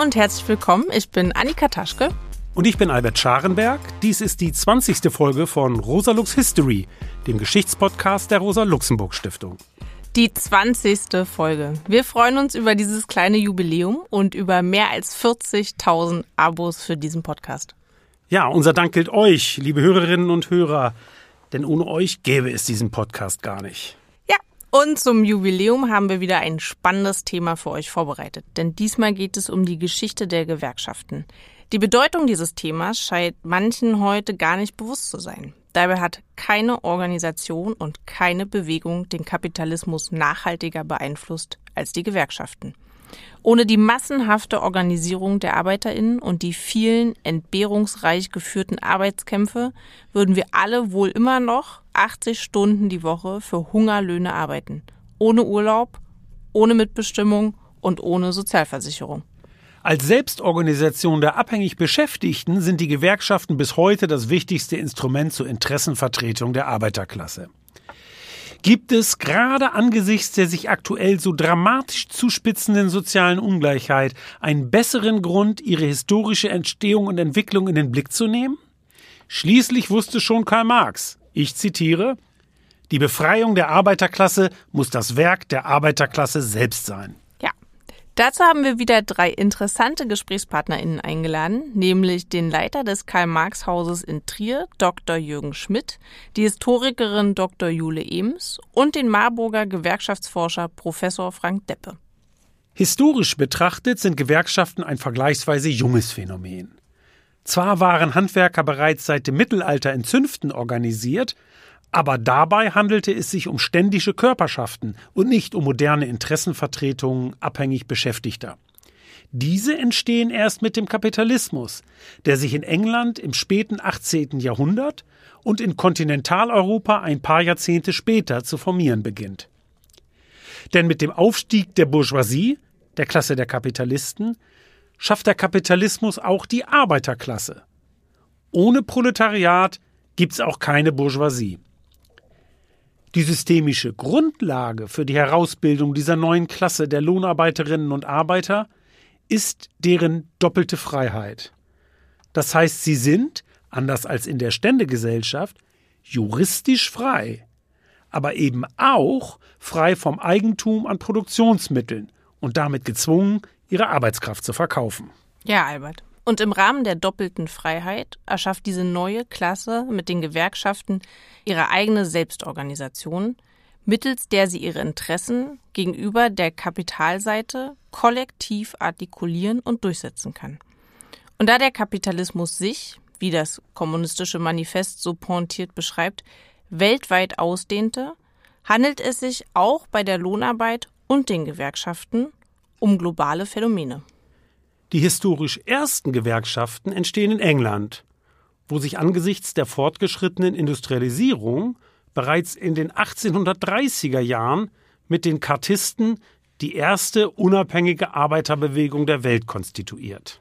und herzlich willkommen. Ich bin Annika Taschke. Und ich bin Albert Scharenberg. Dies ist die 20. Folge von Rosalux History, dem Geschichtspodcast der Rosa-Luxemburg-Stiftung. Die 20. Folge. Wir freuen uns über dieses kleine Jubiläum und über mehr als 40.000 Abos für diesen Podcast. Ja, unser Dank gilt euch, liebe Hörerinnen und Hörer, denn ohne euch gäbe es diesen Podcast gar nicht. Und zum Jubiläum haben wir wieder ein spannendes Thema für euch vorbereitet, denn diesmal geht es um die Geschichte der Gewerkschaften. Die Bedeutung dieses Themas scheint manchen heute gar nicht bewusst zu sein. Dabei hat keine Organisation und keine Bewegung den Kapitalismus nachhaltiger beeinflusst als die Gewerkschaften. Ohne die massenhafte Organisierung der Arbeiterinnen und die vielen entbehrungsreich geführten Arbeitskämpfe würden wir alle wohl immer noch 80 Stunden die Woche für Hungerlöhne arbeiten. Ohne Urlaub, ohne Mitbestimmung und ohne Sozialversicherung. Als Selbstorganisation der abhängig Beschäftigten sind die Gewerkschaften bis heute das wichtigste Instrument zur Interessenvertretung der Arbeiterklasse. Gibt es gerade angesichts der sich aktuell so dramatisch zuspitzenden sozialen Ungleichheit einen besseren Grund, ihre historische Entstehung und Entwicklung in den Blick zu nehmen? Schließlich wusste schon Karl Marx, ich zitiere, die Befreiung der Arbeiterklasse muss das Werk der Arbeiterklasse selbst sein. Dazu haben wir wieder drei interessante GesprächspartnerInnen eingeladen, nämlich den Leiter des Karl-Marx-Hauses in Trier, Dr. Jürgen Schmidt, die Historikerin Dr. Jule Ems und den Marburger Gewerkschaftsforscher Professor Frank Deppe. Historisch betrachtet sind Gewerkschaften ein vergleichsweise junges Phänomen. Zwar waren Handwerker bereits seit dem Mittelalter in Zünften organisiert, aber dabei handelte es sich um ständische Körperschaften und nicht um moderne Interessenvertretungen abhängig Beschäftigter. Diese entstehen erst mit dem Kapitalismus, der sich in England im späten 18. Jahrhundert und in Kontinentaleuropa ein paar Jahrzehnte später zu formieren beginnt. Denn mit dem Aufstieg der Bourgeoisie, der Klasse der Kapitalisten, schafft der Kapitalismus auch die Arbeiterklasse. Ohne Proletariat gibt's auch keine Bourgeoisie. Die systemische Grundlage für die Herausbildung dieser neuen Klasse der Lohnarbeiterinnen und Arbeiter ist deren doppelte Freiheit. Das heißt, sie sind, anders als in der Ständegesellschaft, juristisch frei, aber eben auch frei vom Eigentum an Produktionsmitteln und damit gezwungen, ihre Arbeitskraft zu verkaufen. Ja, Albert. Und im Rahmen der doppelten Freiheit erschafft diese neue Klasse mit den Gewerkschaften ihre eigene Selbstorganisation, mittels der sie ihre Interessen gegenüber der Kapitalseite kollektiv artikulieren und durchsetzen kann. Und da der Kapitalismus sich, wie das kommunistische Manifest so pointiert beschreibt, weltweit ausdehnte, handelt es sich auch bei der Lohnarbeit und den Gewerkschaften um globale Phänomene. Die historisch ersten Gewerkschaften entstehen in England, wo sich angesichts der fortgeschrittenen Industrialisierung bereits in den 1830er Jahren mit den Kartisten die erste unabhängige Arbeiterbewegung der Welt konstituiert.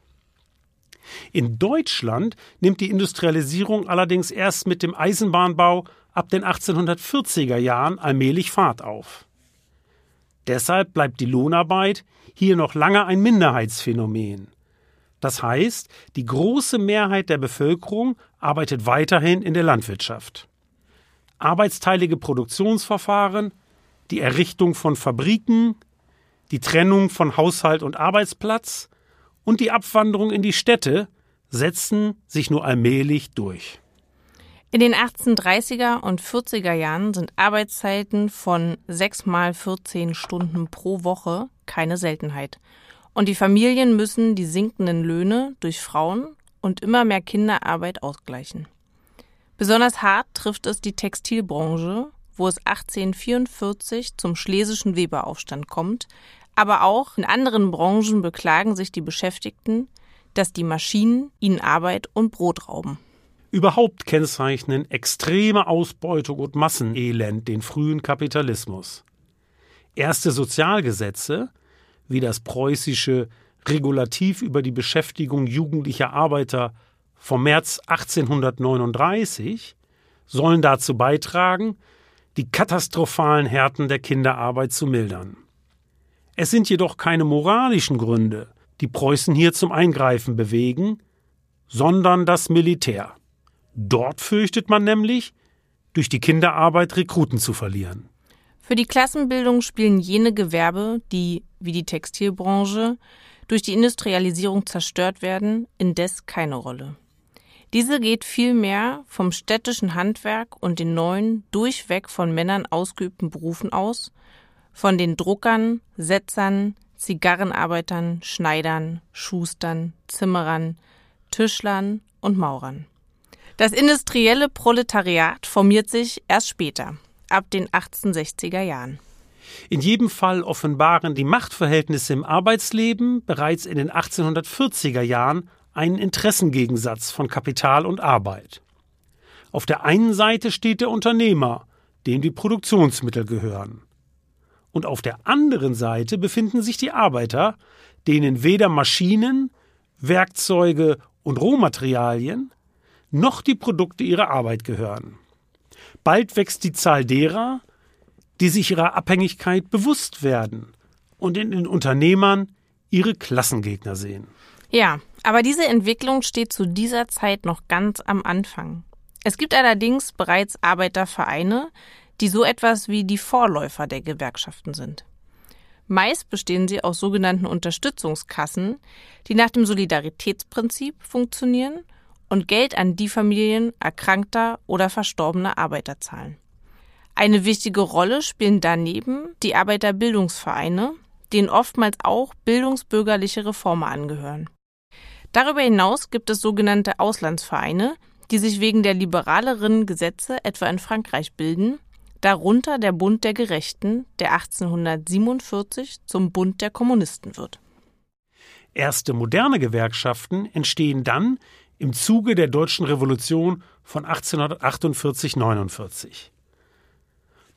In Deutschland nimmt die Industrialisierung allerdings erst mit dem Eisenbahnbau ab den 1840er Jahren allmählich Fahrt auf. Deshalb bleibt die Lohnarbeit hier noch lange ein Minderheitsphänomen. Das heißt, die große Mehrheit der Bevölkerung arbeitet weiterhin in der Landwirtschaft. Arbeitsteilige Produktionsverfahren, die Errichtung von Fabriken, die Trennung von Haushalt und Arbeitsplatz und die Abwanderung in die Städte setzen sich nur allmählich durch. In den 1830er und 40er Jahren sind Arbeitszeiten von 6 mal 14 Stunden pro Woche keine Seltenheit. Und die Familien müssen die sinkenden Löhne durch Frauen und immer mehr Kinderarbeit ausgleichen. Besonders hart trifft es die Textilbranche, wo es 1844 zum schlesischen Weberaufstand kommt, aber auch in anderen Branchen beklagen sich die Beschäftigten, dass die Maschinen ihnen Arbeit und Brot rauben. Überhaupt kennzeichnen extreme Ausbeutung und Massenelend den frühen Kapitalismus. Erste Sozialgesetze, wie das preußische Regulativ über die Beschäftigung jugendlicher Arbeiter vom März 1839, sollen dazu beitragen, die katastrophalen Härten der Kinderarbeit zu mildern. Es sind jedoch keine moralischen Gründe, die Preußen hier zum Eingreifen bewegen, sondern das Militär. Dort fürchtet man nämlich, durch die Kinderarbeit Rekruten zu verlieren. Für die Klassenbildung spielen jene Gewerbe, die, wie die Textilbranche, durch die Industrialisierung zerstört werden, indes keine Rolle. Diese geht vielmehr vom städtischen Handwerk und den neuen, durchweg von Männern ausgeübten Berufen aus, von den Druckern, Setzern, Zigarrenarbeitern, Schneidern, Schustern, Zimmerern, Tischlern und Maurern. Das industrielle Proletariat formiert sich erst später, ab den 1860er Jahren. In jedem Fall offenbaren die Machtverhältnisse im Arbeitsleben bereits in den 1840er Jahren einen Interessengegensatz von Kapital und Arbeit. Auf der einen Seite steht der Unternehmer, dem die Produktionsmittel gehören. Und auf der anderen Seite befinden sich die Arbeiter, denen weder Maschinen, Werkzeuge und Rohmaterialien noch die Produkte ihrer Arbeit gehören. Bald wächst die Zahl derer, die sich ihrer Abhängigkeit bewusst werden und in den Unternehmern ihre Klassengegner sehen. Ja, aber diese Entwicklung steht zu dieser Zeit noch ganz am Anfang. Es gibt allerdings bereits Arbeitervereine, die so etwas wie die Vorläufer der Gewerkschaften sind. Meist bestehen sie aus sogenannten Unterstützungskassen, die nach dem Solidaritätsprinzip funktionieren und Geld an die Familien erkrankter oder verstorbener Arbeiter zahlen. Eine wichtige Rolle spielen daneben die Arbeiterbildungsvereine, denen oftmals auch bildungsbürgerliche Reformer angehören. Darüber hinaus gibt es sogenannte Auslandsvereine, die sich wegen der liberaleren Gesetze etwa in Frankreich bilden, darunter der Bund der Gerechten, der 1847 zum Bund der Kommunisten wird. Erste moderne Gewerkschaften entstehen dann im Zuge der deutschen Revolution von 1848-49.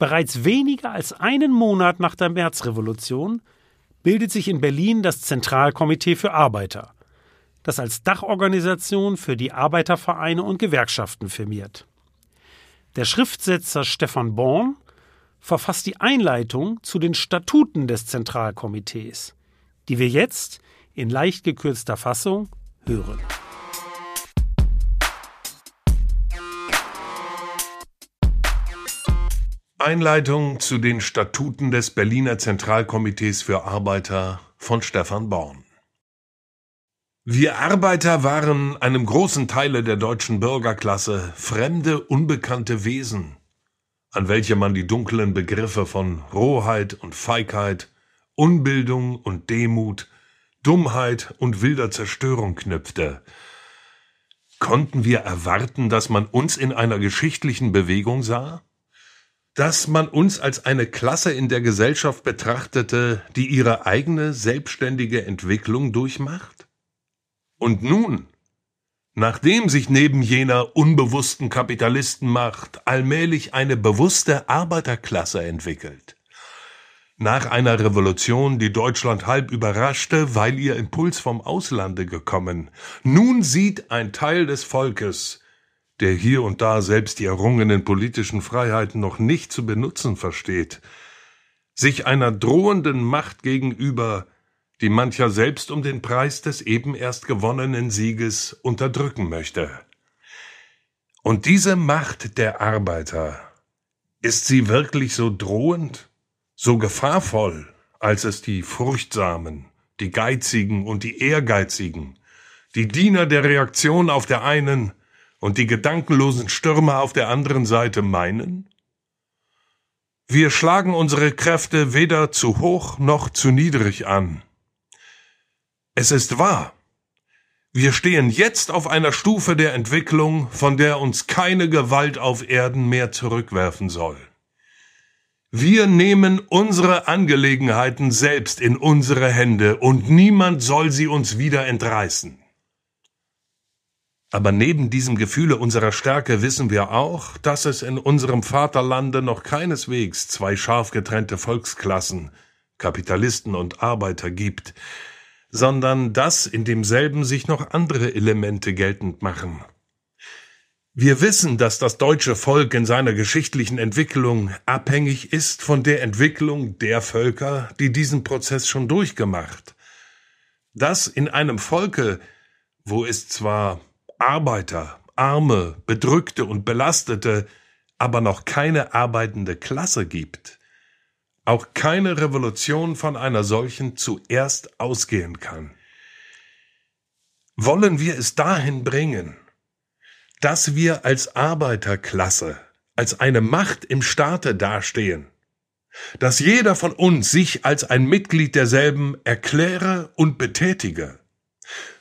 Bereits weniger als einen Monat nach der Märzrevolution bildet sich in Berlin das Zentralkomitee für Arbeiter, das als Dachorganisation für die Arbeitervereine und Gewerkschaften firmiert. Der Schriftsetzer Stefan Born verfasst die Einleitung zu den Statuten des Zentralkomitees, die wir jetzt in leicht gekürzter Fassung hören. Einleitung zu den Statuten des Berliner Zentralkomitees für Arbeiter von Stefan Born. Wir Arbeiter waren einem großen Teile der deutschen Bürgerklasse fremde, unbekannte Wesen, an welche man die dunklen Begriffe von Rohheit und Feigheit, Unbildung und Demut, Dummheit und wilder Zerstörung knüpfte. Konnten wir erwarten, dass man uns in einer geschichtlichen Bewegung sah? Dass man uns als eine Klasse in der Gesellschaft betrachtete, die ihre eigene selbstständige Entwicklung durchmacht? Und nun, nachdem sich neben jener unbewussten Kapitalistenmacht allmählich eine bewusste Arbeiterklasse entwickelt, nach einer Revolution, die Deutschland halb überraschte, weil ihr Impuls vom Auslande gekommen, nun sieht ein Teil des Volkes, der hier und da selbst die errungenen politischen Freiheiten noch nicht zu benutzen versteht, sich einer drohenden Macht gegenüber, die mancher selbst um den Preis des eben erst gewonnenen Sieges unterdrücken möchte. Und diese Macht der Arbeiter, ist sie wirklich so drohend, so gefahrvoll, als es die Furchtsamen, die Geizigen und die Ehrgeizigen, die Diener der Reaktion auf der einen und die gedankenlosen Stürmer auf der anderen Seite meinen? Wir schlagen unsere Kräfte weder zu hoch noch zu niedrig an. Es ist wahr. Wir stehen jetzt auf einer Stufe der Entwicklung, von der uns keine Gewalt auf Erden mehr zurückwerfen soll. Wir nehmen unsere Angelegenheiten selbst in unsere Hände und niemand soll sie uns wieder entreißen. Aber neben diesem Gefühle unserer Stärke wissen wir auch, dass es in unserem Vaterlande noch keineswegs zwei scharf getrennte Volksklassen, Kapitalisten und Arbeiter gibt, sondern dass in demselben sich noch andere Elemente geltend machen. Wir wissen, dass das deutsche Volk in seiner geschichtlichen Entwicklung abhängig ist von der Entwicklung der Völker, die diesen Prozess schon durchgemacht, dass in einem Volke, wo es zwar Arbeiter, Arme, Bedrückte und Belastete, aber noch keine arbeitende Klasse gibt, auch keine Revolution von einer solchen zuerst ausgehen kann. Wollen wir es dahin bringen, dass wir als Arbeiterklasse, als eine Macht im Staate dastehen, dass jeder von uns sich als ein Mitglied derselben erkläre und betätige,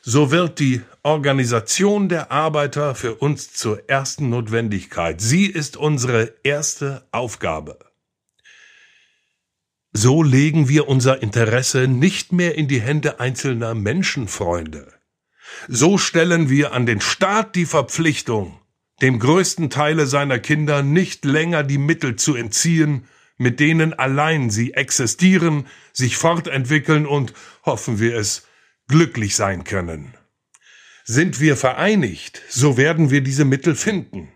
so wird die Organisation der Arbeiter für uns zur ersten Notwendigkeit. Sie ist unsere erste Aufgabe. So legen wir unser Interesse nicht mehr in die Hände einzelner Menschenfreunde. So stellen wir an den Staat die Verpflichtung, dem größten Teile seiner Kinder nicht länger die Mittel zu entziehen, mit denen allein sie existieren, sich fortentwickeln und, hoffen wir es, glücklich sein können. Sind wir vereinigt, so werden wir diese Mittel finden.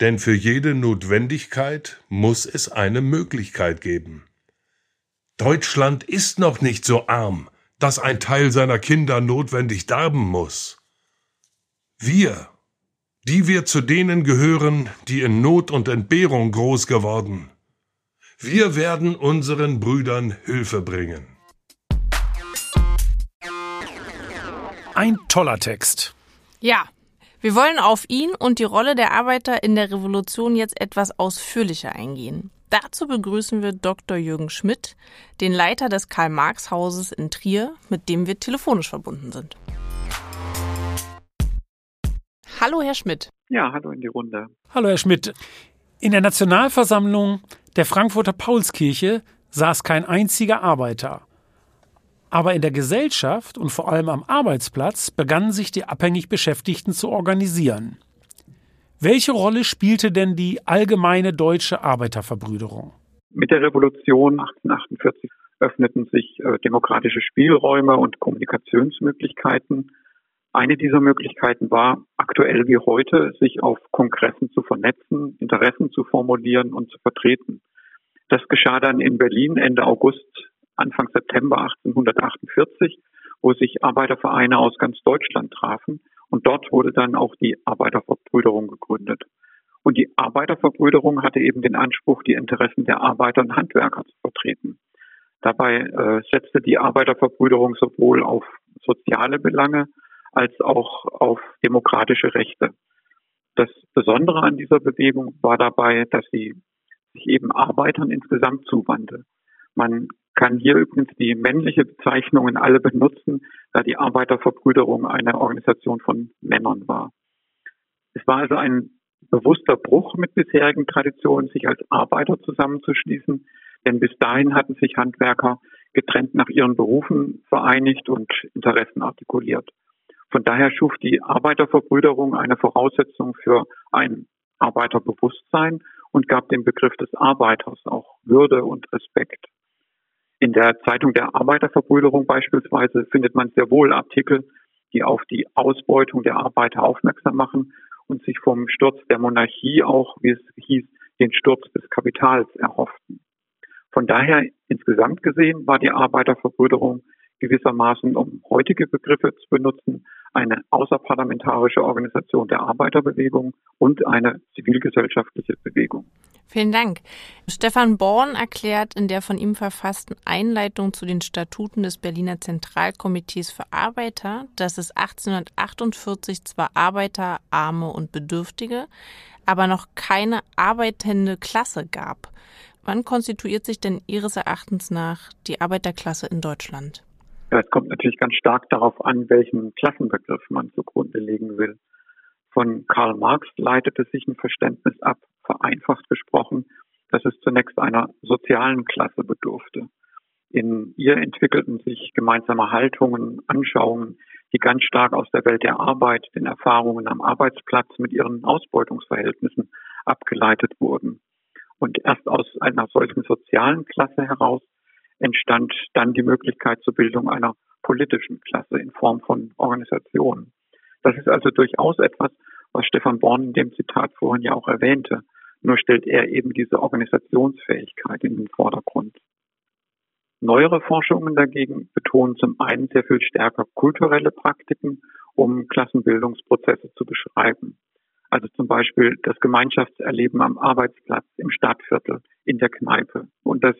Denn für jede Notwendigkeit muss es eine Möglichkeit geben. Deutschland ist noch nicht so arm, dass ein Teil seiner Kinder notwendig darben muss. Wir, die wir zu denen gehören, die in Not und Entbehrung groß geworden, wir werden unseren Brüdern Hilfe bringen. Ein toller Text. Ja, wir wollen auf ihn und die Rolle der Arbeiter in der Revolution jetzt etwas ausführlicher eingehen. Dazu begrüßen wir Dr. Jürgen Schmidt, den Leiter des Karl-Marx-Hauses in Trier, mit dem wir telefonisch verbunden sind. Hallo, Herr Schmidt. Ja, hallo in die Runde. Hallo, Herr Schmidt. In der Nationalversammlung der Frankfurter Paulskirche saß kein einziger Arbeiter. Aber in der Gesellschaft und vor allem am Arbeitsplatz begannen sich die abhängig Beschäftigten zu organisieren. Welche Rolle spielte denn die allgemeine deutsche Arbeiterverbrüderung? Mit der Revolution 1848 öffneten sich äh, demokratische Spielräume und Kommunikationsmöglichkeiten. Eine dieser Möglichkeiten war, aktuell wie heute, sich auf Kongressen zu vernetzen, Interessen zu formulieren und zu vertreten. Das geschah dann in Berlin Ende August, Anfang September 1848, wo sich Arbeitervereine aus ganz Deutschland trafen und dort wurde dann auch die Arbeiterverbrüderung gegründet. Und die Arbeiterverbrüderung hatte eben den Anspruch, die Interessen der Arbeiter und Handwerker zu vertreten. Dabei äh, setzte die Arbeiterverbrüderung sowohl auf soziale Belange als auch auf demokratische Rechte. Das Besondere an dieser Bewegung war dabei, dass sie sich eben Arbeitern insgesamt zuwandte. Man kann hier übrigens die männliche Bezeichnung in alle benutzen, da die Arbeiterverbrüderung eine Organisation von Männern war. Es war also ein bewusster Bruch mit bisherigen Traditionen, sich als Arbeiter zusammenzuschließen, denn bis dahin hatten sich Handwerker getrennt nach ihren Berufen vereinigt und Interessen artikuliert. Von daher schuf die Arbeiterverbrüderung eine Voraussetzung für ein Arbeiterbewusstsein und gab dem Begriff des Arbeiters auch Würde und Respekt. In der Zeitung der Arbeiterverbrüderung beispielsweise findet man sehr wohl Artikel, die auf die Ausbeutung der Arbeiter aufmerksam machen und sich vom Sturz der Monarchie auch, wie es hieß, den Sturz des Kapitals erhofften. Von daher insgesamt gesehen war die Arbeiterverbrüderung gewissermaßen, um heutige Begriffe zu benutzen, eine außerparlamentarische Organisation der Arbeiterbewegung und eine zivilgesellschaftliche Bewegung. Vielen Dank. Stefan Born erklärt in der von ihm verfassten Einleitung zu den Statuten des Berliner Zentralkomitees für Arbeiter, dass es 1848 zwar Arbeiter, Arme und Bedürftige, aber noch keine arbeitende Klasse gab. Wann konstituiert sich denn Ihres Erachtens nach die Arbeiterklasse in Deutschland? Ja, es kommt natürlich ganz stark darauf an, welchen Klassenbegriff man zugrunde legen will. Von Karl Marx leitete sich ein Verständnis ab, vereinfacht gesprochen, dass es zunächst einer sozialen Klasse bedurfte. In ihr entwickelten sich gemeinsame Haltungen, Anschauungen, die ganz stark aus der Welt der Arbeit, den Erfahrungen am Arbeitsplatz mit ihren Ausbeutungsverhältnissen abgeleitet wurden. Und erst aus einer solchen sozialen Klasse heraus entstand dann die Möglichkeit zur Bildung einer politischen Klasse in Form von Organisationen. Das ist also durchaus etwas, was Stefan Born in dem Zitat vorhin ja auch erwähnte. Nur stellt er eben diese Organisationsfähigkeit in den Vordergrund. Neuere Forschungen dagegen betonen zum einen sehr viel stärker kulturelle Praktiken, um Klassenbildungsprozesse zu beschreiben. Also zum Beispiel das Gemeinschaftserleben am Arbeitsplatz, im Stadtviertel, in der Kneipe und das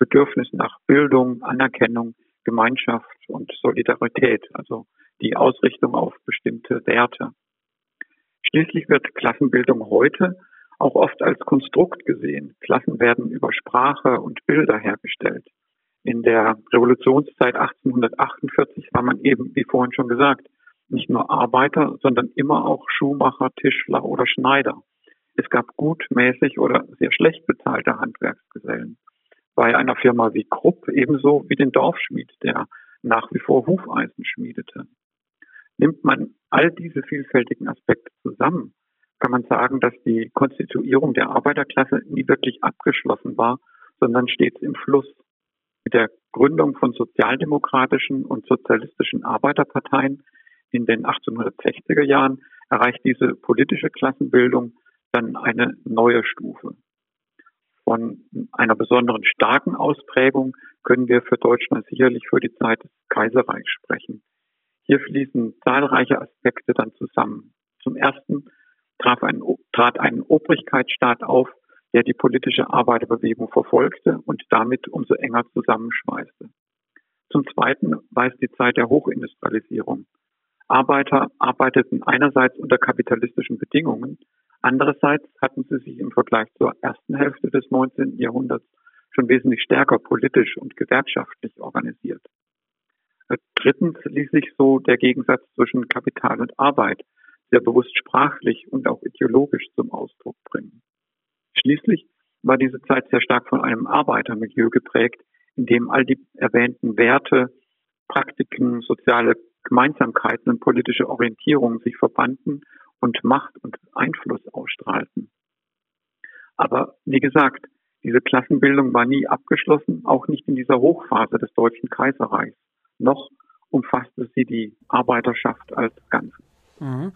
Bedürfnis nach Bildung, Anerkennung, Gemeinschaft und Solidarität, also die Ausrichtung auf bestimmte Werte. Schließlich wird Klassenbildung heute auch oft als Konstrukt gesehen. Klassen werden über Sprache und Bilder hergestellt. In der Revolutionszeit 1848 war man eben, wie vorhin schon gesagt, nicht nur Arbeiter, sondern immer auch Schuhmacher, Tischler oder Schneider. Es gab gutmäßig oder sehr schlecht bezahlte Handwerksgesellen. Bei einer Firma wie Krupp ebenso wie den Dorfschmied, der nach wie vor Hufeisen schmiedete. Nimmt man all diese vielfältigen Aspekte zusammen, kann man sagen, dass die Konstituierung der Arbeiterklasse nie wirklich abgeschlossen war, sondern stets im Fluss. Mit der Gründung von sozialdemokratischen und sozialistischen Arbeiterparteien in den 1860er Jahren erreicht diese politische Klassenbildung dann eine neue Stufe. Von einer besonderen starken Ausprägung können wir für Deutschland sicherlich für die Zeit des Kaiserreichs sprechen. Hier fließen zahlreiche Aspekte dann zusammen. Zum ersten traf ein, trat ein Obrigkeitsstaat auf, der die politische Arbeiterbewegung verfolgte und damit umso enger zusammenschweißte. Zum Zweiten weist die Zeit der Hochindustrialisierung. Arbeiter arbeiteten einerseits unter kapitalistischen Bedingungen, andererseits hatten sie sich im Vergleich zur ersten Hälfte des 19. Jahrhunderts schon wesentlich stärker politisch und gewerkschaftlich organisiert. Drittens ließ sich so der Gegensatz zwischen Kapital und Arbeit sehr bewusst sprachlich und auch ideologisch zum Ausdruck bringen. Schließlich war diese Zeit sehr stark von einem Arbeitermilieu geprägt, in dem all die erwähnten Werte, Praktiken, soziale Gemeinsamkeiten und politische Orientierungen sich verbanden und Macht und Einfluss ausstrahlten. Aber wie gesagt, diese Klassenbildung war nie abgeschlossen, auch nicht in dieser Hochphase des Deutschen Kaiserreichs. Noch umfasste sie die Arbeiterschaft als Ganzes. Mhm.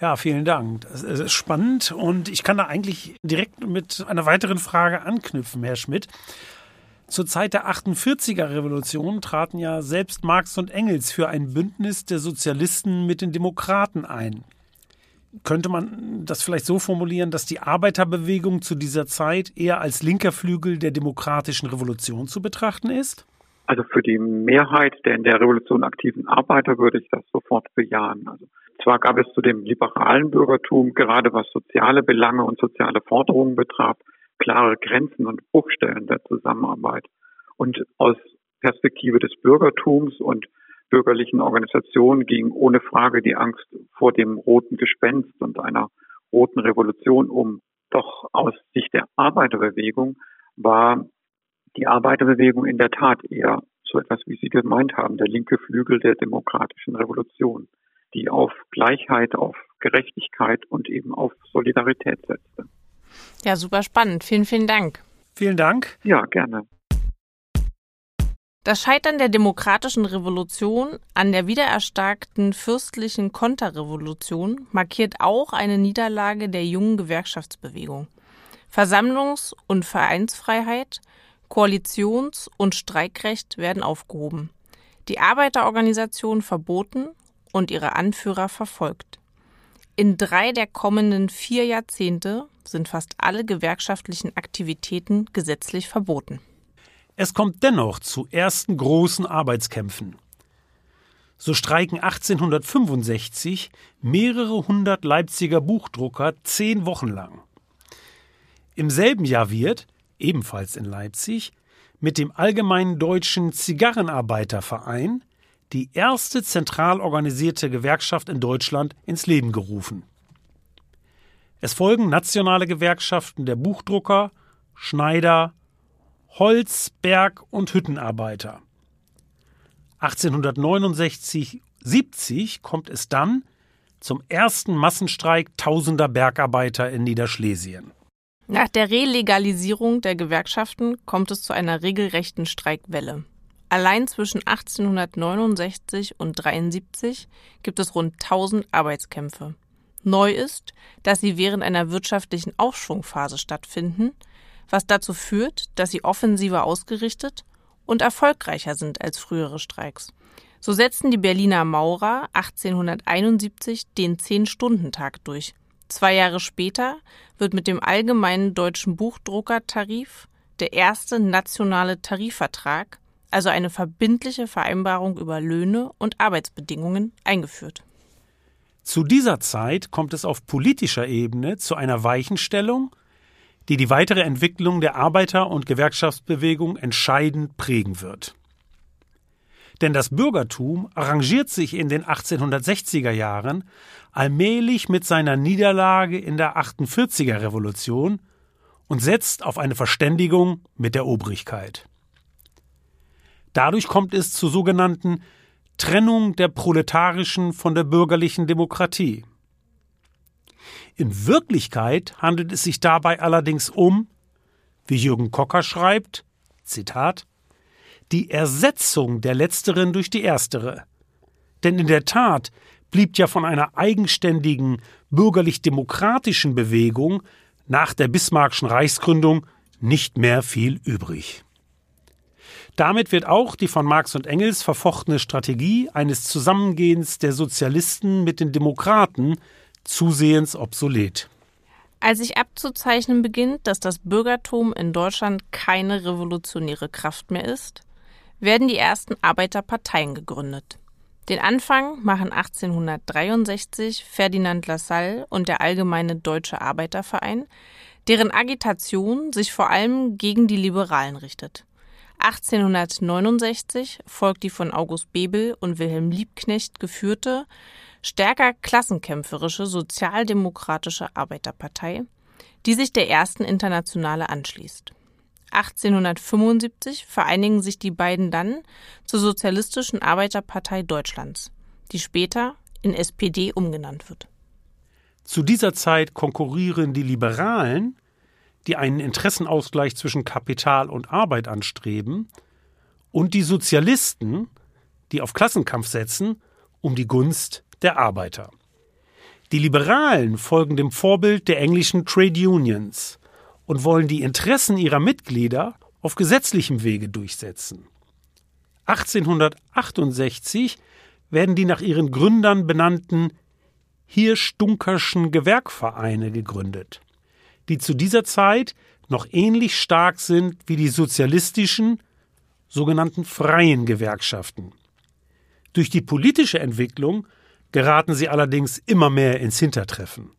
Ja, vielen Dank. Das ist spannend und ich kann da eigentlich direkt mit einer weiteren Frage anknüpfen, Herr Schmidt. Zur Zeit der 48er Revolution traten ja selbst Marx und Engels für ein Bündnis der Sozialisten mit den Demokraten ein. Könnte man das vielleicht so formulieren, dass die Arbeiterbewegung zu dieser Zeit eher als linker Flügel der demokratischen Revolution zu betrachten ist? Also für die Mehrheit der in der Revolution aktiven Arbeiter würde ich das sofort bejahen. Also zwar gab es zu dem liberalen Bürgertum, gerade was soziale Belange und soziale Forderungen betraf, klare Grenzen und Bruchstellen der Zusammenarbeit. Und aus Perspektive des Bürgertums und bürgerlichen Organisationen ging ohne Frage die Angst vor dem roten Gespenst und einer roten Revolution um. Doch aus Sicht der Arbeiterbewegung war die Arbeiterbewegung in der Tat eher so etwas, wie Sie gemeint haben, der linke Flügel der demokratischen Revolution die auf Gleichheit, auf Gerechtigkeit und eben auf Solidarität setzte. Ja, super spannend. Vielen, vielen Dank. Vielen Dank. Ja, gerne. Das Scheitern der demokratischen Revolution an der wiedererstarkten fürstlichen Konterrevolution markiert auch eine Niederlage der jungen Gewerkschaftsbewegung. Versammlungs- und Vereinsfreiheit, Koalitions- und Streikrecht werden aufgehoben. Die Arbeiterorganisation verboten und ihre Anführer verfolgt. In drei der kommenden vier Jahrzehnte sind fast alle gewerkschaftlichen Aktivitäten gesetzlich verboten. Es kommt dennoch zu ersten großen Arbeitskämpfen. So streiken 1865 mehrere hundert Leipziger Buchdrucker zehn Wochen lang. Im selben Jahr wird, ebenfalls in Leipzig, mit dem Allgemeinen Deutschen Zigarrenarbeiterverein die erste zentral organisierte Gewerkschaft in Deutschland ins Leben gerufen. Es folgen nationale Gewerkschaften der Buchdrucker, Schneider, Holz-, Berg- und Hüttenarbeiter. 1869-70 kommt es dann zum ersten Massenstreik tausender Bergarbeiter in Niederschlesien. Nach der Relegalisierung der Gewerkschaften kommt es zu einer regelrechten Streikwelle. Allein zwischen 1869 und 73 gibt es rund 1000 Arbeitskämpfe. Neu ist, dass sie während einer wirtschaftlichen Aufschwungphase stattfinden, was dazu führt, dass sie offensiver ausgerichtet und erfolgreicher sind als frühere Streiks. So setzten die Berliner Maurer 1871 den Zehn-Stunden-Tag durch. Zwei Jahre später wird mit dem allgemeinen deutschen Buchdruckertarif der erste nationale Tarifvertrag, also eine verbindliche Vereinbarung über Löhne und Arbeitsbedingungen, eingeführt. Zu dieser Zeit kommt es auf politischer Ebene zu einer Weichenstellung, die die weitere Entwicklung der Arbeiter- und Gewerkschaftsbewegung entscheidend prägen wird. Denn das Bürgertum arrangiert sich in den 1860er Jahren allmählich mit seiner Niederlage in der 48er Revolution und setzt auf eine Verständigung mit der Obrigkeit. Dadurch kommt es zur sogenannten Trennung der proletarischen von der bürgerlichen Demokratie. In Wirklichkeit handelt es sich dabei allerdings um, wie Jürgen Kocker schreibt, Zitat, die Ersetzung der letzteren durch die erstere. Denn in der Tat blieb ja von einer eigenständigen bürgerlich-demokratischen Bewegung nach der Bismarckschen Reichsgründung nicht mehr viel übrig. Damit wird auch die von Marx und Engels verfochtene Strategie eines Zusammengehens der Sozialisten mit den Demokraten zusehends obsolet. Als sich abzuzeichnen beginnt, dass das Bürgertum in Deutschland keine revolutionäre Kraft mehr ist, werden die ersten Arbeiterparteien gegründet. Den Anfang machen 1863 Ferdinand Lassalle und der Allgemeine Deutsche Arbeiterverein, deren Agitation sich vor allem gegen die Liberalen richtet. 1869 folgt die von August Bebel und Wilhelm Liebknecht geführte, stärker klassenkämpferische Sozialdemokratische Arbeiterpartei, die sich der ersten Internationale anschließt. 1875 vereinigen sich die beiden dann zur Sozialistischen Arbeiterpartei Deutschlands, die später in SPD umgenannt wird. Zu dieser Zeit konkurrieren die Liberalen, die einen Interessenausgleich zwischen Kapital und Arbeit anstreben, und die Sozialisten, die auf Klassenkampf setzen, um die Gunst der Arbeiter. Die Liberalen folgen dem Vorbild der englischen Trade Unions und wollen die Interessen ihrer Mitglieder auf gesetzlichem Wege durchsetzen. 1868 werden die nach ihren Gründern benannten Hirsch-Dunkerschen Gewerkvereine gegründet, die zu dieser Zeit noch ähnlich stark sind wie die sozialistischen sogenannten freien Gewerkschaften. Durch die politische Entwicklung geraten sie allerdings immer mehr ins Hintertreffen.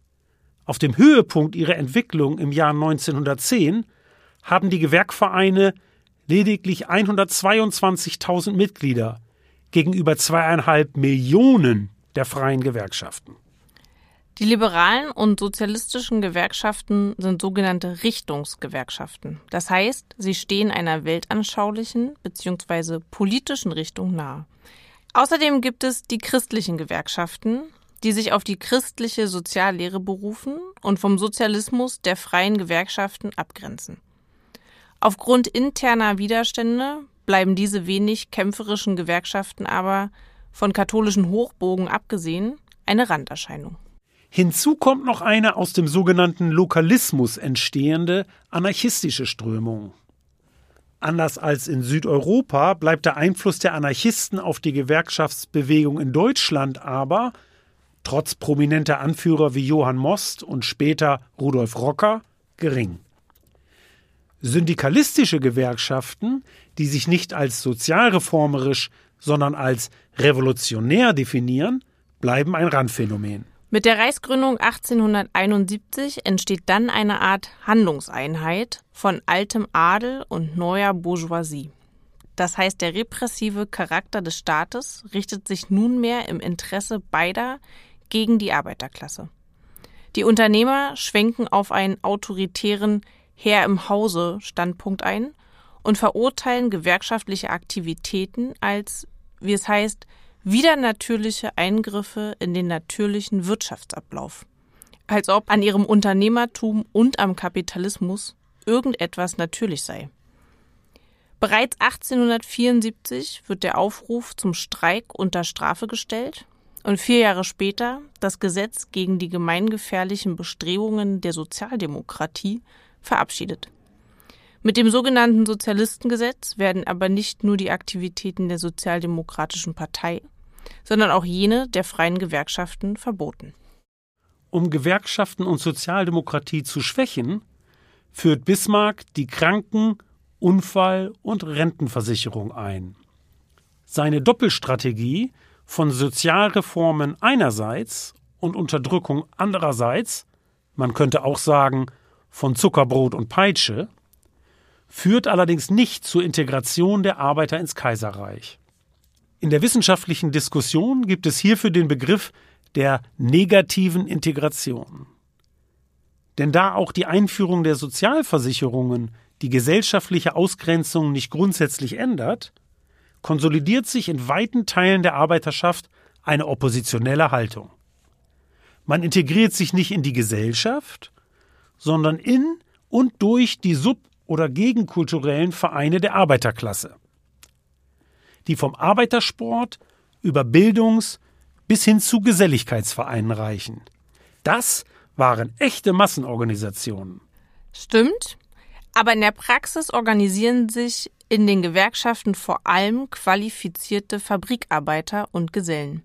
Auf dem Höhepunkt ihrer Entwicklung im Jahr 1910 haben die Gewerkvereine lediglich 122.000 Mitglieder gegenüber zweieinhalb Millionen der freien Gewerkschaften. Die liberalen und sozialistischen Gewerkschaften sind sogenannte Richtungsgewerkschaften. Das heißt, sie stehen einer weltanschaulichen bzw. politischen Richtung nahe. Außerdem gibt es die christlichen Gewerkschaften, die sich auf die christliche Soziallehre berufen und vom Sozialismus der freien Gewerkschaften abgrenzen. Aufgrund interner Widerstände bleiben diese wenig kämpferischen Gewerkschaften aber, von katholischen Hochbogen abgesehen, eine Randerscheinung. Hinzu kommt noch eine aus dem sogenannten Lokalismus entstehende anarchistische Strömung. Anders als in Südeuropa bleibt der Einfluss der Anarchisten auf die Gewerkschaftsbewegung in Deutschland aber trotz prominenter Anführer wie Johann Most und später Rudolf Rocker, gering. Syndikalistische Gewerkschaften, die sich nicht als sozialreformerisch, sondern als revolutionär definieren, bleiben ein Randphänomen. Mit der Reichsgründung 1871 entsteht dann eine Art Handlungseinheit von altem Adel und neuer Bourgeoisie. Das heißt, der repressive Charakter des Staates richtet sich nunmehr im Interesse beider gegen die Arbeiterklasse. Die Unternehmer schwenken auf einen autoritären Herr im Hause Standpunkt ein und verurteilen gewerkschaftliche Aktivitäten als, wie es heißt, widernatürliche Eingriffe in den natürlichen Wirtschaftsablauf. Als ob an ihrem Unternehmertum und am Kapitalismus irgendetwas natürlich sei. Bereits 1874 wird der Aufruf zum Streik unter Strafe gestellt und vier Jahre später das Gesetz gegen die gemeingefährlichen Bestrebungen der Sozialdemokratie verabschiedet. Mit dem sogenannten Sozialistengesetz werden aber nicht nur die Aktivitäten der Sozialdemokratischen Partei, sondern auch jene der freien Gewerkschaften verboten. Um Gewerkschaften und Sozialdemokratie zu schwächen, führt Bismarck die Kranken-, Unfall- und Rentenversicherung ein. Seine Doppelstrategie von Sozialreformen einerseits und Unterdrückung andererseits, man könnte auch sagen von Zuckerbrot und Peitsche, führt allerdings nicht zur Integration der Arbeiter ins Kaiserreich. In der wissenschaftlichen Diskussion gibt es hierfür den Begriff der negativen Integration. Denn da auch die Einführung der Sozialversicherungen die gesellschaftliche Ausgrenzung nicht grundsätzlich ändert, konsolidiert sich in weiten Teilen der Arbeiterschaft eine oppositionelle Haltung. Man integriert sich nicht in die Gesellschaft, sondern in und durch die sub- oder gegenkulturellen Vereine der Arbeiterklasse, die vom Arbeitersport über Bildungs- bis hin zu Geselligkeitsvereinen reichen. Das waren echte Massenorganisationen. Stimmt, aber in der Praxis organisieren sich in den Gewerkschaften vor allem qualifizierte Fabrikarbeiter und Gesellen.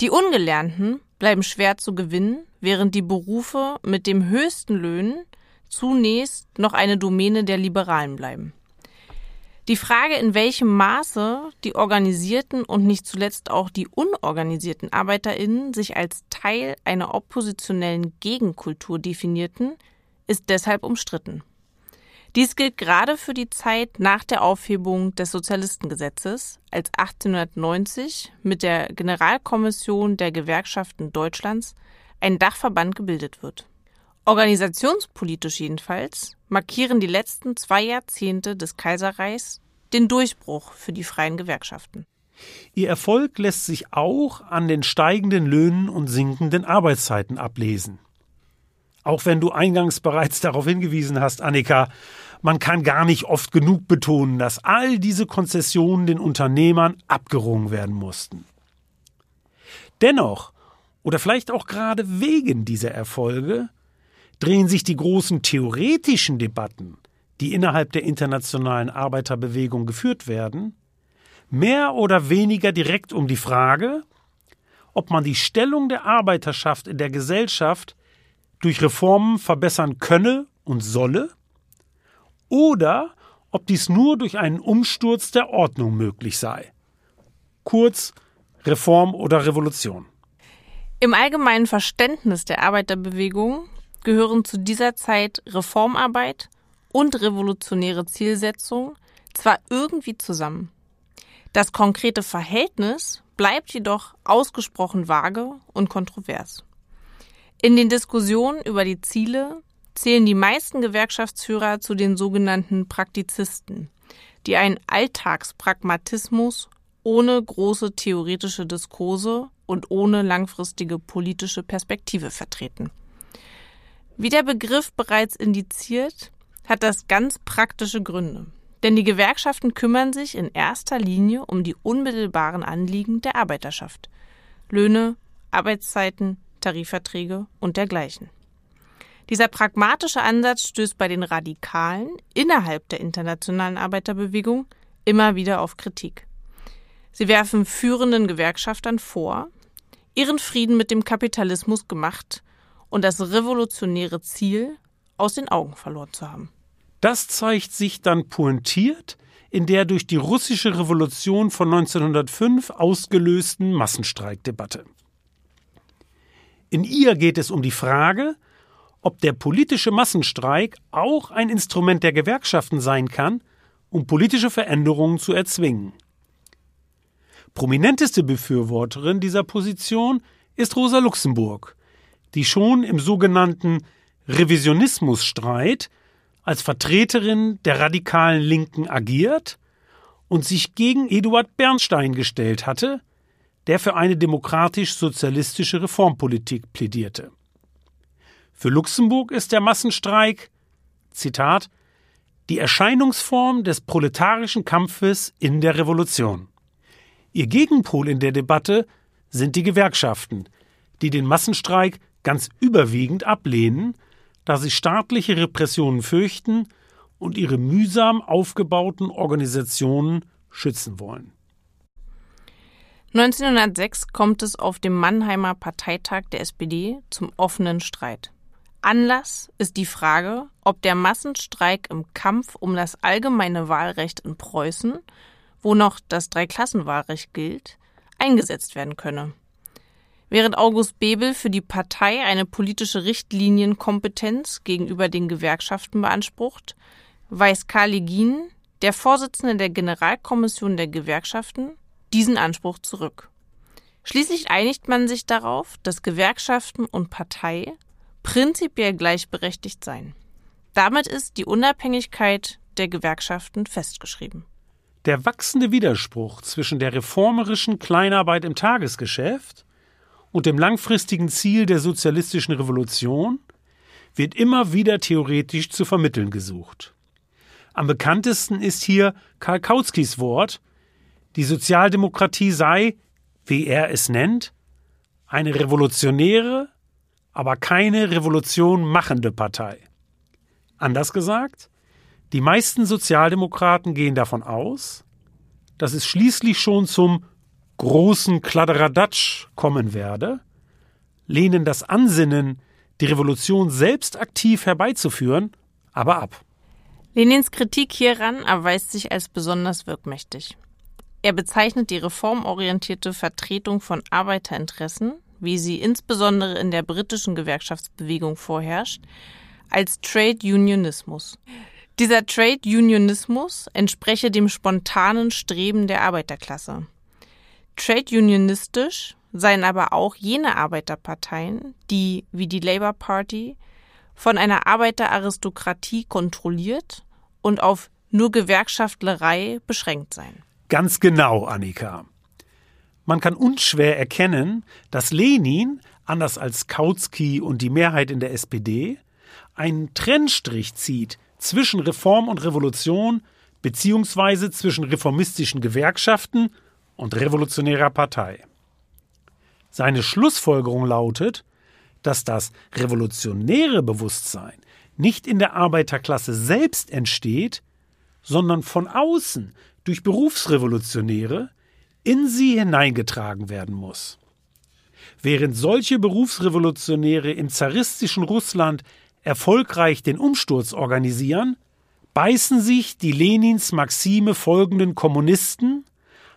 Die Ungelernten bleiben schwer zu gewinnen, während die Berufe mit dem höchsten Löhnen zunächst noch eine Domäne der Liberalen bleiben. Die Frage, in welchem Maße die organisierten und nicht zuletzt auch die unorganisierten Arbeiterinnen sich als Teil einer oppositionellen Gegenkultur definierten, ist deshalb umstritten. Dies gilt gerade für die Zeit nach der Aufhebung des Sozialistengesetzes, als 1890 mit der Generalkommission der Gewerkschaften Deutschlands ein Dachverband gebildet wird. Organisationspolitisch jedenfalls markieren die letzten zwei Jahrzehnte des Kaiserreichs den Durchbruch für die freien Gewerkschaften. Ihr Erfolg lässt sich auch an den steigenden Löhnen und sinkenden Arbeitszeiten ablesen. Auch wenn du eingangs bereits darauf hingewiesen hast, Annika, man kann gar nicht oft genug betonen, dass all diese Konzessionen den Unternehmern abgerungen werden mussten. Dennoch, oder vielleicht auch gerade wegen dieser Erfolge, drehen sich die großen theoretischen Debatten, die innerhalb der internationalen Arbeiterbewegung geführt werden, mehr oder weniger direkt um die Frage, ob man die Stellung der Arbeiterschaft in der Gesellschaft durch Reformen verbessern könne und solle, oder ob dies nur durch einen Umsturz der Ordnung möglich sei. Kurz Reform oder Revolution. Im allgemeinen Verständnis der Arbeiterbewegung gehören zu dieser Zeit Reformarbeit und revolutionäre Zielsetzung zwar irgendwie zusammen. Das konkrete Verhältnis bleibt jedoch ausgesprochen vage und kontrovers. In den Diskussionen über die Ziele zählen die meisten Gewerkschaftsführer zu den sogenannten Praktizisten, die einen Alltagspragmatismus ohne große theoretische Diskurse und ohne langfristige politische Perspektive vertreten. Wie der Begriff bereits indiziert, hat das ganz praktische Gründe. Denn die Gewerkschaften kümmern sich in erster Linie um die unmittelbaren Anliegen der Arbeiterschaft. Löhne, Arbeitszeiten, Tarifverträge und dergleichen. Dieser pragmatische Ansatz stößt bei den Radikalen innerhalb der internationalen Arbeiterbewegung immer wieder auf Kritik. Sie werfen führenden Gewerkschaftern vor, ihren Frieden mit dem Kapitalismus gemacht und das revolutionäre Ziel aus den Augen verloren zu haben. Das zeigt sich dann pointiert in der durch die russische Revolution von 1905 ausgelösten Massenstreikdebatte. In ihr geht es um die Frage, ob der politische Massenstreik auch ein Instrument der Gewerkschaften sein kann, um politische Veränderungen zu erzwingen. Prominenteste Befürworterin dieser Position ist Rosa Luxemburg, die schon im sogenannten Revisionismusstreit als Vertreterin der radikalen Linken agiert und sich gegen Eduard Bernstein gestellt hatte, der für eine demokratisch-sozialistische Reformpolitik plädierte. Für Luxemburg ist der Massenstreik, Zitat, die Erscheinungsform des proletarischen Kampfes in der Revolution. Ihr Gegenpol in der Debatte sind die Gewerkschaften, die den Massenstreik ganz überwiegend ablehnen, da sie staatliche Repressionen fürchten und ihre mühsam aufgebauten Organisationen schützen wollen. 1906 kommt es auf dem Mannheimer Parteitag der SPD zum offenen Streit. Anlass ist die Frage, ob der Massenstreik im Kampf um das allgemeine Wahlrecht in Preußen, wo noch das Dreiklassenwahlrecht gilt, eingesetzt werden könne. Während August Bebel für die Partei eine politische Richtlinienkompetenz gegenüber den Gewerkschaften beansprucht, weist Karl der Vorsitzende der Generalkommission der Gewerkschaften, diesen Anspruch zurück. Schließlich einigt man sich darauf, dass Gewerkschaften und Partei prinzipiell gleichberechtigt seien. Damit ist die Unabhängigkeit der Gewerkschaften festgeschrieben. Der wachsende Widerspruch zwischen der reformerischen Kleinarbeit im Tagesgeschäft und dem langfristigen Ziel der sozialistischen Revolution wird immer wieder theoretisch zu vermitteln gesucht. Am bekanntesten ist hier Karl Kautskys Wort, die Sozialdemokratie sei, wie er es nennt, eine revolutionäre, aber keine Revolution machende Partei. Anders gesagt, die meisten Sozialdemokraten gehen davon aus, dass es schließlich schon zum großen Kladderadatsch kommen werde, lehnen das Ansinnen, die Revolution selbst aktiv herbeizuführen, aber ab. Lenins Kritik hieran erweist sich als besonders wirkmächtig. Er bezeichnet die reformorientierte Vertretung von Arbeiterinteressen, wie sie insbesondere in der britischen Gewerkschaftsbewegung vorherrscht, als Trade Unionismus. Dieser Trade Unionismus entspreche dem spontanen Streben der Arbeiterklasse. Trade Unionistisch seien aber auch jene Arbeiterparteien, die, wie die Labour Party, von einer Arbeiteraristokratie kontrolliert und auf nur Gewerkschaftlerei beschränkt seien. Ganz genau, Annika. Man kann unschwer erkennen, dass Lenin, anders als Kautsky und die Mehrheit in der SPD, einen Trennstrich zieht zwischen Reform und Revolution beziehungsweise zwischen reformistischen Gewerkschaften und revolutionärer Partei. Seine Schlussfolgerung lautet, dass das revolutionäre Bewusstsein nicht in der Arbeiterklasse selbst entsteht, sondern von außen durch Berufsrevolutionäre in sie hineingetragen werden muss. Während solche Berufsrevolutionäre im zaristischen Russland erfolgreich den Umsturz organisieren, beißen sich die Lenins Maxime folgenden Kommunisten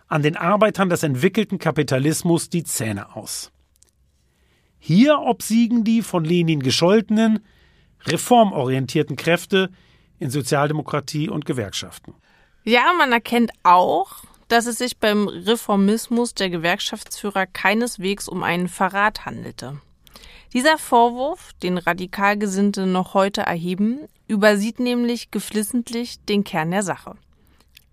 an den Arbeitern des entwickelten Kapitalismus die Zähne aus. Hier obsiegen die von Lenin gescholtenen, reformorientierten Kräfte in Sozialdemokratie und Gewerkschaften. Ja, man erkennt auch, dass es sich beim Reformismus der Gewerkschaftsführer keineswegs um einen Verrat handelte. Dieser Vorwurf, den Radikalgesinnte noch heute erheben, übersieht nämlich geflissentlich den Kern der Sache.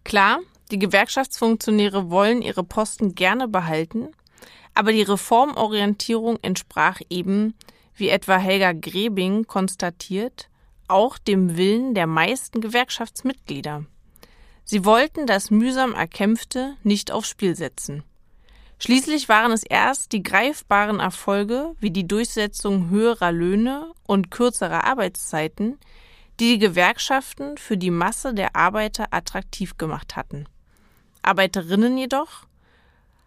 Klar, die Gewerkschaftsfunktionäre wollen ihre Posten gerne behalten, aber die Reformorientierung entsprach eben, wie etwa Helga Grebing konstatiert, auch dem Willen der meisten Gewerkschaftsmitglieder. Sie wollten das mühsam Erkämpfte nicht aufs Spiel setzen. Schließlich waren es erst die greifbaren Erfolge wie die Durchsetzung höherer Löhne und kürzerer Arbeitszeiten, die die Gewerkschaften für die Masse der Arbeiter attraktiv gemacht hatten. Arbeiterinnen jedoch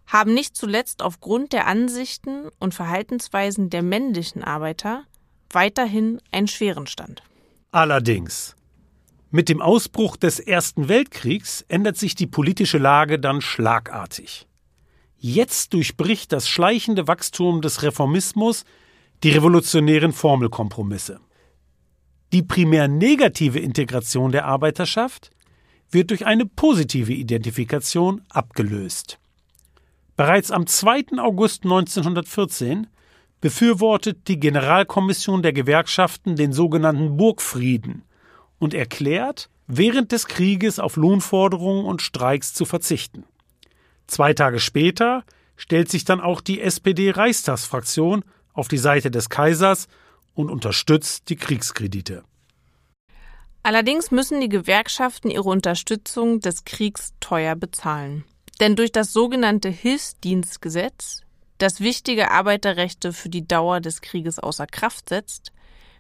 haben nicht zuletzt aufgrund der Ansichten und Verhaltensweisen der männlichen Arbeiter weiterhin einen schweren Stand. Allerdings. Mit dem Ausbruch des Ersten Weltkriegs ändert sich die politische Lage dann schlagartig. Jetzt durchbricht das schleichende Wachstum des Reformismus die revolutionären Formelkompromisse. Die primär negative Integration der Arbeiterschaft wird durch eine positive Identifikation abgelöst. Bereits am 2. August 1914 befürwortet die Generalkommission der Gewerkschaften den sogenannten Burgfrieden, und erklärt, während des Krieges auf Lohnforderungen und Streiks zu verzichten. Zwei Tage später stellt sich dann auch die SPD-Reichstagsfraktion auf die Seite des Kaisers und unterstützt die Kriegskredite. Allerdings müssen die Gewerkschaften ihre Unterstützung des Kriegs teuer bezahlen. Denn durch das sogenannte Hilfsdienstgesetz, das wichtige Arbeiterrechte für die Dauer des Krieges außer Kraft setzt,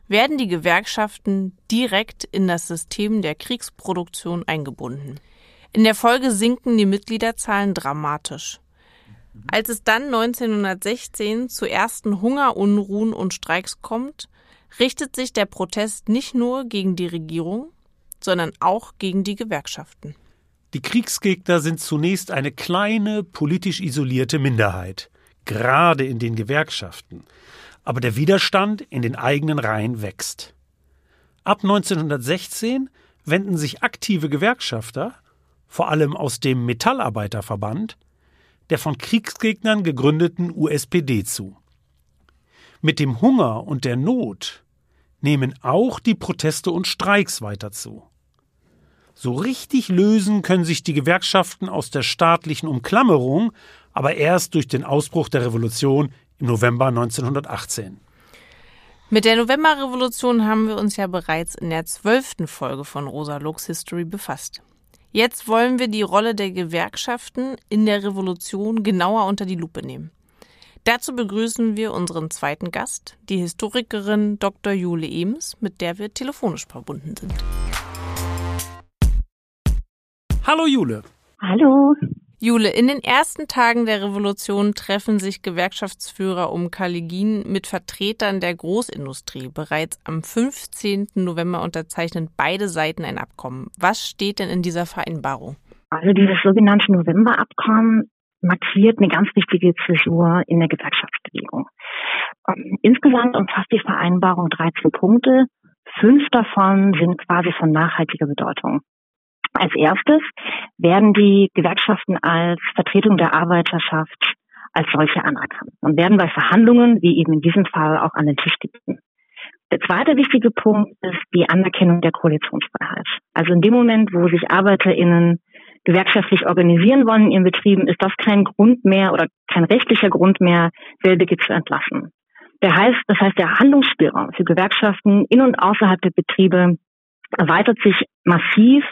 werden die Gewerkschaften direkt in das System der Kriegsproduktion eingebunden. In der Folge sinken die Mitgliederzahlen dramatisch. Als es dann 1916 zu ersten Hungerunruhen und Streiks kommt, richtet sich der Protest nicht nur gegen die Regierung, sondern auch gegen die Gewerkschaften. Die Kriegsgegner sind zunächst eine kleine, politisch isolierte Minderheit, gerade in den Gewerkschaften. Aber der Widerstand in den eigenen Reihen wächst. Ab 1916 wenden sich aktive Gewerkschafter, vor allem aus dem Metallarbeiterverband, der von Kriegsgegnern gegründeten USPD zu. Mit dem Hunger und der Not nehmen auch die Proteste und Streiks weiter zu. So richtig lösen können sich die Gewerkschaften aus der staatlichen Umklammerung aber erst durch den Ausbruch der Revolution im November 1918. Mit der Novemberrevolution haben wir uns ja bereits in der zwölften Folge von Rosa Lux History befasst. Jetzt wollen wir die Rolle der Gewerkschaften in der Revolution genauer unter die Lupe nehmen. Dazu begrüßen wir unseren zweiten Gast, die Historikerin Dr. Jule Ems, mit der wir telefonisch verbunden sind. Hallo Jule. Hallo. Jule, in den ersten Tagen der Revolution treffen sich Gewerkschaftsführer um Kaligin mit Vertretern der Großindustrie. Bereits am 15. November unterzeichnen beide Seiten ein Abkommen. Was steht denn in dieser Vereinbarung? Also dieses sogenannte Novemberabkommen markiert eine ganz wichtige Zäsur in der Gewerkschaftsbewegung. Ähm, insgesamt umfasst die Vereinbarung 13 Punkte. Fünf davon sind quasi von nachhaltiger Bedeutung. Als erstes werden die Gewerkschaften als Vertretung der Arbeiterschaft als solche anerkannt und werden bei Verhandlungen, wie eben in diesem Fall, auch an den Tisch gebeten. Der zweite wichtige Punkt ist die Anerkennung der Koalitionsfreiheit. Also in dem Moment, wo sich ArbeiterInnen gewerkschaftlich organisieren wollen in ihren Betrieben, ist das kein Grund mehr oder kein rechtlicher Grund mehr, selbige zu entlassen. Der heißt, das heißt, der Handlungsspielraum für Gewerkschaften in und außerhalb der Betriebe erweitert sich massiv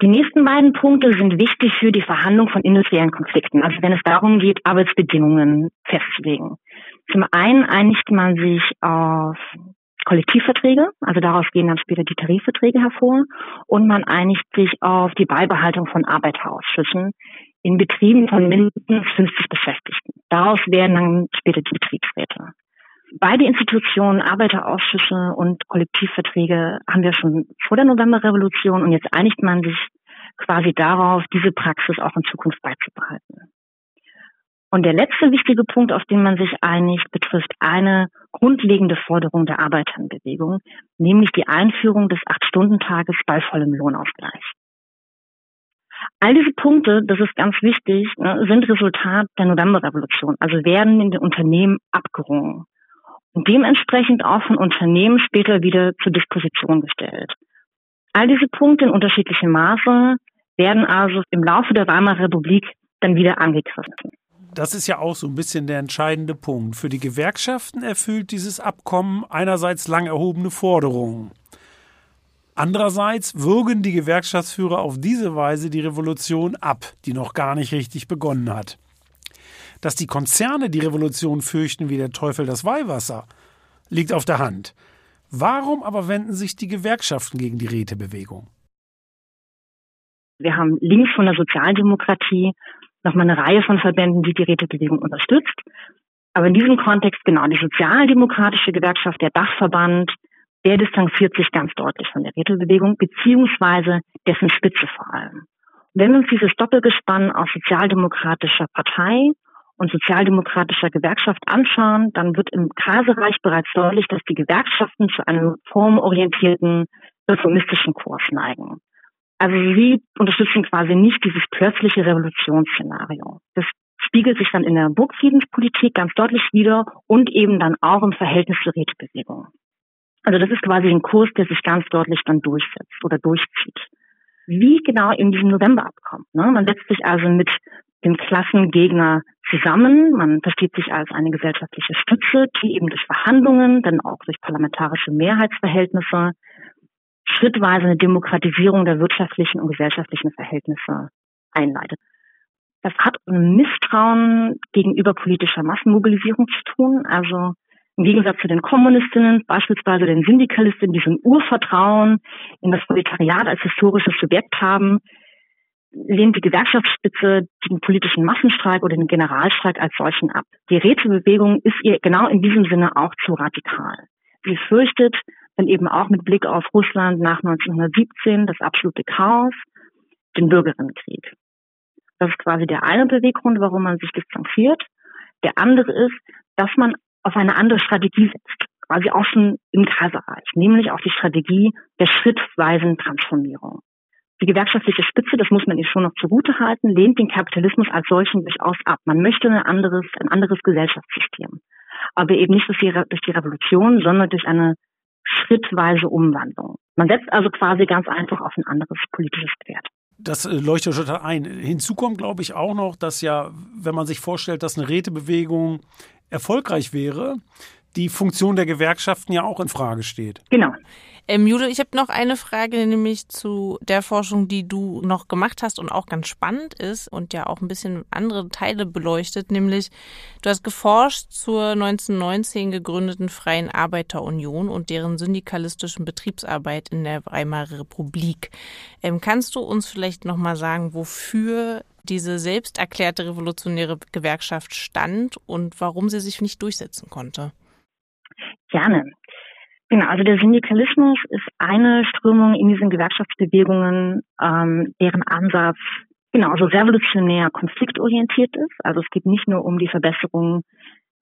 die nächsten beiden Punkte sind wichtig für die Verhandlung von industriellen Konflikten, also wenn es darum geht, Arbeitsbedingungen festzulegen. Zum einen einigt man sich auf Kollektivverträge, also daraus gehen dann später die Tarifverträge hervor, und man einigt sich auf die Beibehaltung von Arbeiterausschüssen in Betrieben von mindestens 50 Beschäftigten. Daraus werden dann später die Betriebsräte. Beide Institutionen, Arbeiterausschüsse und Kollektivverträge haben wir schon vor der Novemberrevolution und jetzt einigt man sich quasi darauf, diese Praxis auch in Zukunft beizubehalten. Und der letzte wichtige Punkt, auf den man sich einigt, betrifft eine grundlegende Forderung der Arbeiterbewegung, nämlich die Einführung des Acht-Stunden-Tages bei vollem Lohnausgleich. All diese Punkte, das ist ganz wichtig, ne, sind Resultat der Novemberrevolution, also werden in den Unternehmen abgerungen und dementsprechend auch von Unternehmen später wieder zur Disposition gestellt. All diese Punkte in unterschiedlichem Maße werden also im Laufe der Weimarer Republik dann wieder angegriffen. Das ist ja auch so ein bisschen der entscheidende Punkt. Für die Gewerkschaften erfüllt dieses Abkommen einerseits lang erhobene Forderungen. Andererseits würgen die Gewerkschaftsführer auf diese Weise die Revolution ab, die noch gar nicht richtig begonnen hat. Dass die Konzerne die Revolution fürchten wie der Teufel das Weihwasser, liegt auf der Hand. Warum aber wenden sich die Gewerkschaften gegen die Rätebewegung? Wir haben links von der Sozialdemokratie nochmal eine Reihe von Verbänden, die die Rätebewegung unterstützt. Aber in diesem Kontext genau die sozialdemokratische Gewerkschaft, der Dachverband, der distanziert sich ganz deutlich von der Rätebewegung, beziehungsweise dessen Spitze vor allem. Wenn uns dieses Doppelgespann aus sozialdemokratischer Partei und sozialdemokratischer Gewerkschaft anschauen, dann wird im Kaiserreich bereits deutlich, dass die Gewerkschaften zu einem formorientierten reformistischen Kurs neigen. Also sie unterstützen quasi nicht dieses plötzliche Revolutionsszenario. Das spiegelt sich dann in der Burgfriedenspolitik ganz deutlich wieder und eben dann auch im Verhältnis zur Rätebewegung. Also das ist quasi ein Kurs, der sich ganz deutlich dann durchsetzt oder durchzieht. Wie genau in diesem Novemberabkommen. Ne? Man setzt sich also mit dem Klassengegner zusammen. Man versteht sich als eine gesellschaftliche Stütze, die eben durch Verhandlungen, dann auch durch parlamentarische Mehrheitsverhältnisse schrittweise eine Demokratisierung der wirtschaftlichen und gesellschaftlichen Verhältnisse einleitet. Das hat mit Misstrauen gegenüber politischer Massenmobilisierung zu tun. Also Im Gegensatz zu den Kommunistinnen, beispielsweise den Syndikalistinnen, die so ein Urvertrauen in das Proletariat als historisches Subjekt haben, lehnt die Gewerkschaftsspitze den politischen Massenstreik oder den Generalstreik als solchen ab. Die Rätebewegung ist ihr genau in diesem Sinne auch zu radikal. Sie fürchtet dann eben auch mit Blick auf Russland nach 1917 das absolute Chaos, den Bürgerinnenkrieg. Das ist quasi der eine Beweggrund, warum man sich distanziert. Der andere ist, dass man auf eine andere Strategie setzt, quasi auch schon im Kaiserreich, nämlich auf die Strategie der schrittweisen Transformierung. Die gewerkschaftliche Spitze, das muss man ihr schon noch zugute halten, lehnt den Kapitalismus als solchen durchaus ab. Man möchte ein anderes, ein anderes Gesellschaftssystem. Aber eben nicht durch die, durch die Revolution, sondern durch eine schrittweise Umwandlung. Man setzt also quasi ganz einfach auf ein anderes politisches Pferd. Das äh, leuchtet schon ein. Hinzu kommt, glaube ich, auch noch, dass ja, wenn man sich vorstellt, dass eine Rätebewegung erfolgreich wäre, die Funktion der Gewerkschaften ja auch in Frage steht. Genau. Ähm, Jule, ich habe noch eine Frage, nämlich zu der Forschung, die du noch gemacht hast und auch ganz spannend ist und ja auch ein bisschen andere Teile beleuchtet, nämlich du hast geforscht zur 1919 gegründeten Freien Arbeiterunion und deren syndikalistischen Betriebsarbeit in der Weimarer Republik. Ähm, kannst du uns vielleicht nochmal sagen, wofür diese selbst erklärte revolutionäre Gewerkschaft stand und warum sie sich nicht durchsetzen konnte? Gerne. Genau, also der Syndikalismus ist eine Strömung in diesen Gewerkschaftsbewegungen, ähm, deren Ansatz genau so revolutionär konfliktorientiert ist. Also es geht nicht nur um die Verbesserung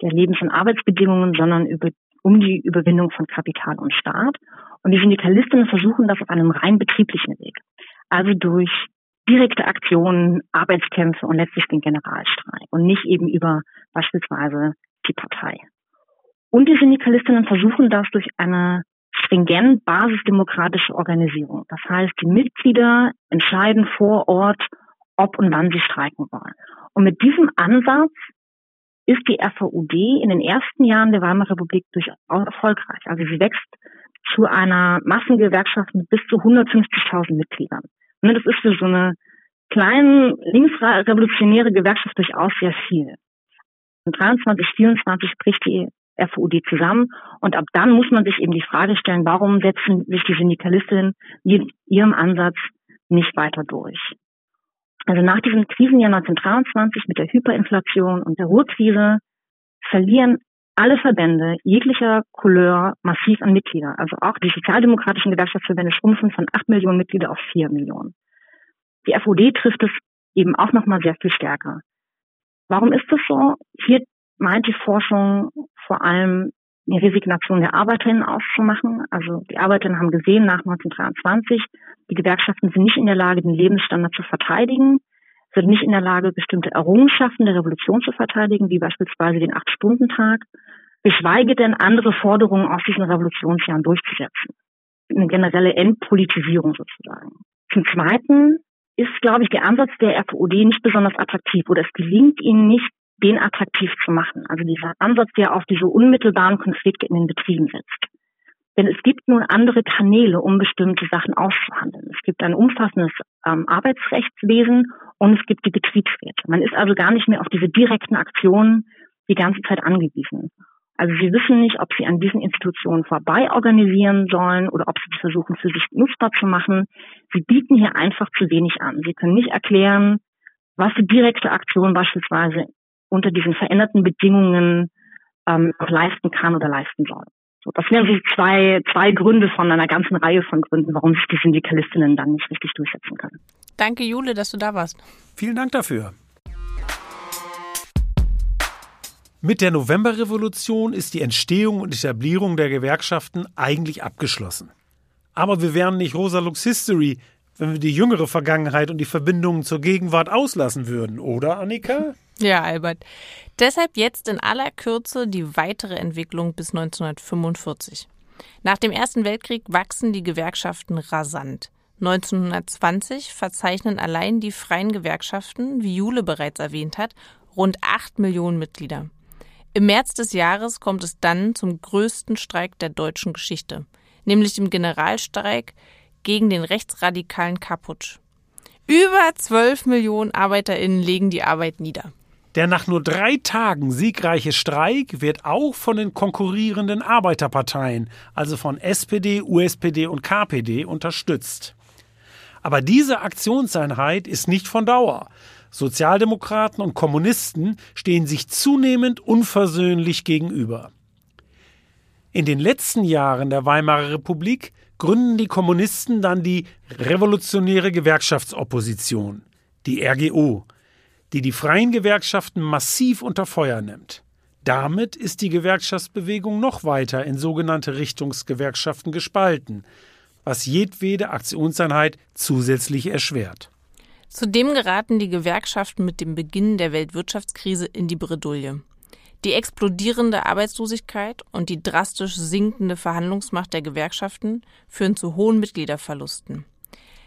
der Lebens- und Arbeitsbedingungen, sondern über, um die Überwindung von Kapital und Staat. Und die Syndikalistinnen versuchen das auf einem rein betrieblichen Weg. Also durch direkte Aktionen, Arbeitskämpfe und letztlich den Generalstreik und nicht eben über beispielsweise die Partei. Und die Syndikalistinnen versuchen das durch eine stringent basisdemokratische Organisierung. Das heißt, die Mitglieder entscheiden vor Ort, ob und wann sie streiken wollen. Und mit diesem Ansatz ist die FVUD in den ersten Jahren der Weimarer Republik durchaus erfolgreich. Also sie wächst zu einer Massengewerkschaft mit bis zu 150.000 Mitgliedern. Und das ist für so eine kleine linksrevolutionäre Gewerkschaft durchaus sehr viel. Und 23, 24 bricht die FUD zusammen. Und ab dann muss man sich eben die Frage stellen, warum setzen sich die Syndikalistinnen mit ihrem Ansatz nicht weiter durch? Also nach diesem Krisenjahr 1923 mit der Hyperinflation und der Ruhrkrise verlieren alle Verbände jeglicher Couleur massiv an Mitglieder. Also auch die sozialdemokratischen Gewerkschaftsverbände schrumpfen von 8 Millionen Mitglieder auf 4 Millionen. Die FUD trifft es eben auch nochmal sehr viel stärker. Warum ist das so? Hier meint die Forschung vor allem die Resignation der Arbeiterinnen auszumachen. Also die Arbeiterinnen haben gesehen nach 1923, die Gewerkschaften sind nicht in der Lage, den Lebensstandard zu verteidigen, sind nicht in der Lage, bestimmte Errungenschaften der Revolution zu verteidigen, wie beispielsweise den Acht-Stunden-Tag, geschweige denn andere Forderungen aus diesen Revolutionsjahren durchzusetzen. Eine generelle Entpolitisierung sozusagen. Zum Zweiten ist, glaube ich, der Ansatz der FUD nicht besonders attraktiv oder es gelingt ihnen nicht, den attraktiv zu machen. Also dieser Ansatz, der auf diese unmittelbaren Konflikte in den Betrieben setzt. Denn es gibt nun andere Kanäle, um bestimmte Sachen auszuhandeln. Es gibt ein umfassendes ähm, Arbeitsrechtswesen und es gibt die Betriebsräte. Man ist also gar nicht mehr auf diese direkten Aktionen die ganze Zeit angewiesen. Also sie wissen nicht, ob sie an diesen Institutionen vorbei organisieren sollen oder ob sie versuchen, für sich nutzbar zu machen. Sie bieten hier einfach zu wenig an. Sie können nicht erklären, was die direkte Aktion beispielsweise unter diesen veränderten Bedingungen ähm, auch leisten kann oder leisten soll. So, das wären so zwei, zwei Gründe von einer ganzen Reihe von Gründen, warum sich die Syndikalistinnen dann nicht richtig durchsetzen können. Danke, Jule, dass du da warst. Vielen Dank dafür. Mit der Novemberrevolution ist die Entstehung und Etablierung der Gewerkschaften eigentlich abgeschlossen. Aber wir wären nicht Rosa Lux History, wenn wir die jüngere Vergangenheit und die Verbindungen zur Gegenwart auslassen würden, oder Annika? Ja, Albert. Deshalb jetzt in aller Kürze die weitere Entwicklung bis 1945. Nach dem Ersten Weltkrieg wachsen die Gewerkschaften rasant. 1920 verzeichnen allein die freien Gewerkschaften, wie Jule bereits erwähnt hat, rund 8 Millionen Mitglieder. Im März des Jahres kommt es dann zum größten Streik der deutschen Geschichte, nämlich dem Generalstreik gegen den rechtsradikalen Kaputsch. Über 12 Millionen ArbeiterInnen legen die Arbeit nieder. Der nach nur drei Tagen siegreiche Streik wird auch von den konkurrierenden Arbeiterparteien, also von SPD, USPD und KPD, unterstützt. Aber diese Aktionseinheit ist nicht von Dauer. Sozialdemokraten und Kommunisten stehen sich zunehmend unversöhnlich gegenüber. In den letzten Jahren der Weimarer Republik gründen die Kommunisten dann die Revolutionäre Gewerkschaftsopposition, die RGO, die die freien Gewerkschaften massiv unter Feuer nimmt. Damit ist die Gewerkschaftsbewegung noch weiter in sogenannte Richtungsgewerkschaften gespalten, was jedwede Aktionseinheit zusätzlich erschwert. Zudem geraten die Gewerkschaften mit dem Beginn der Weltwirtschaftskrise in die Bredouille. Die explodierende Arbeitslosigkeit und die drastisch sinkende Verhandlungsmacht der Gewerkschaften führen zu hohen Mitgliederverlusten.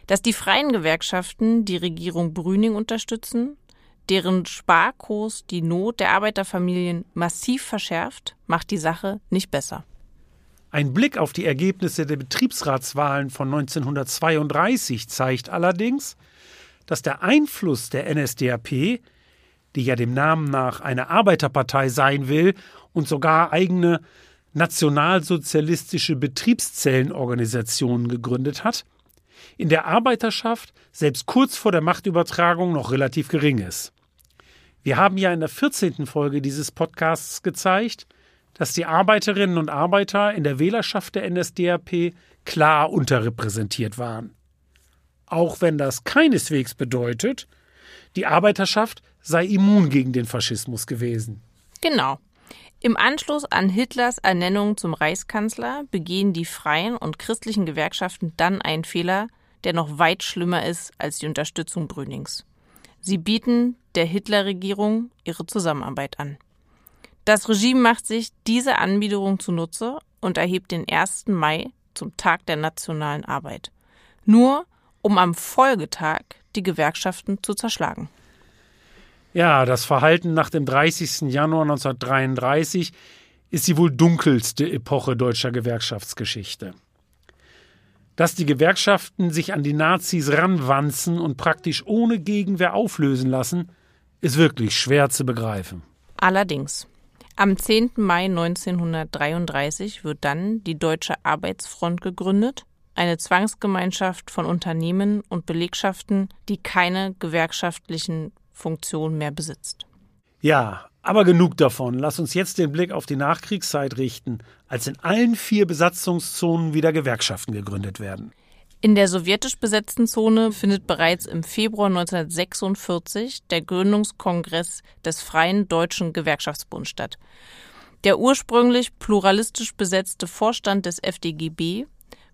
Dass die freien Gewerkschaften die Regierung Brüning unterstützen, deren Sparkurs die Not der Arbeiterfamilien massiv verschärft, macht die Sache nicht besser. Ein Blick auf die Ergebnisse der Betriebsratswahlen von 1932 zeigt allerdings, dass der Einfluss der NSDAP die ja dem Namen nach eine Arbeiterpartei sein will und sogar eigene nationalsozialistische Betriebszellenorganisationen gegründet hat, in der Arbeiterschaft selbst kurz vor der Machtübertragung noch relativ gering ist. Wir haben ja in der 14. Folge dieses Podcasts gezeigt, dass die Arbeiterinnen und Arbeiter in der Wählerschaft der NSDAP klar unterrepräsentiert waren. Auch wenn das keineswegs bedeutet, die Arbeiterschaft sei immun gegen den Faschismus gewesen. Genau. Im Anschluss an Hitlers Ernennung zum Reichskanzler begehen die freien und christlichen Gewerkschaften dann einen Fehler, der noch weit schlimmer ist als die Unterstützung Brünings. Sie bieten der Hitlerregierung ihre Zusammenarbeit an. Das Regime macht sich diese Anbiederung zunutze und erhebt den 1. Mai zum Tag der nationalen Arbeit. Nur um am Folgetag die Gewerkschaften zu zerschlagen. Ja, das Verhalten nach dem 30. Januar 1933 ist die wohl dunkelste Epoche deutscher Gewerkschaftsgeschichte. Dass die Gewerkschaften sich an die Nazis ranwanzen und praktisch ohne Gegenwehr auflösen lassen, ist wirklich schwer zu begreifen. Allerdings. Am 10. Mai 1933 wird dann die Deutsche Arbeitsfront gegründet, eine Zwangsgemeinschaft von Unternehmen und Belegschaften, die keine gewerkschaftlichen Funktion mehr besitzt. Ja, aber genug davon. Lass uns jetzt den Blick auf die Nachkriegszeit richten, als in allen vier Besatzungszonen wieder Gewerkschaften gegründet werden. In der sowjetisch besetzten Zone findet bereits im Februar 1946 der Gründungskongress des Freien Deutschen Gewerkschaftsbunds statt. Der ursprünglich pluralistisch besetzte Vorstand des FDGB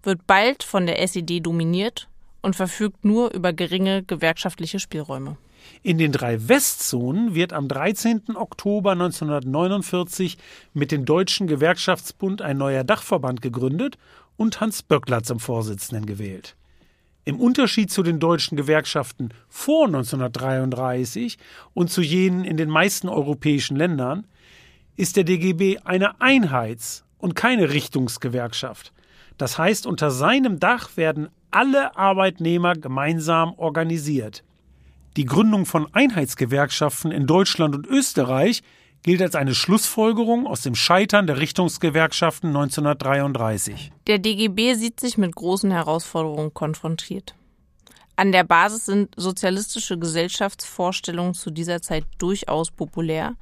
wird bald von der SED dominiert und verfügt nur über geringe gewerkschaftliche Spielräume. In den drei Westzonen wird am 13. Oktober 1949 mit dem Deutschen Gewerkschaftsbund ein neuer Dachverband gegründet und Hans Böckler zum Vorsitzenden gewählt. Im Unterschied zu den deutschen Gewerkschaften vor 1933 und zu jenen in den meisten europäischen Ländern ist der DGB eine Einheits- und keine Richtungsgewerkschaft. Das heißt, unter seinem Dach werden alle Arbeitnehmer gemeinsam organisiert. Die Gründung von Einheitsgewerkschaften in Deutschland und Österreich gilt als eine Schlussfolgerung aus dem Scheitern der Richtungsgewerkschaften 1933. Der DGB sieht sich mit großen Herausforderungen konfrontiert. An der Basis sind sozialistische Gesellschaftsvorstellungen zu dieser Zeit durchaus populär,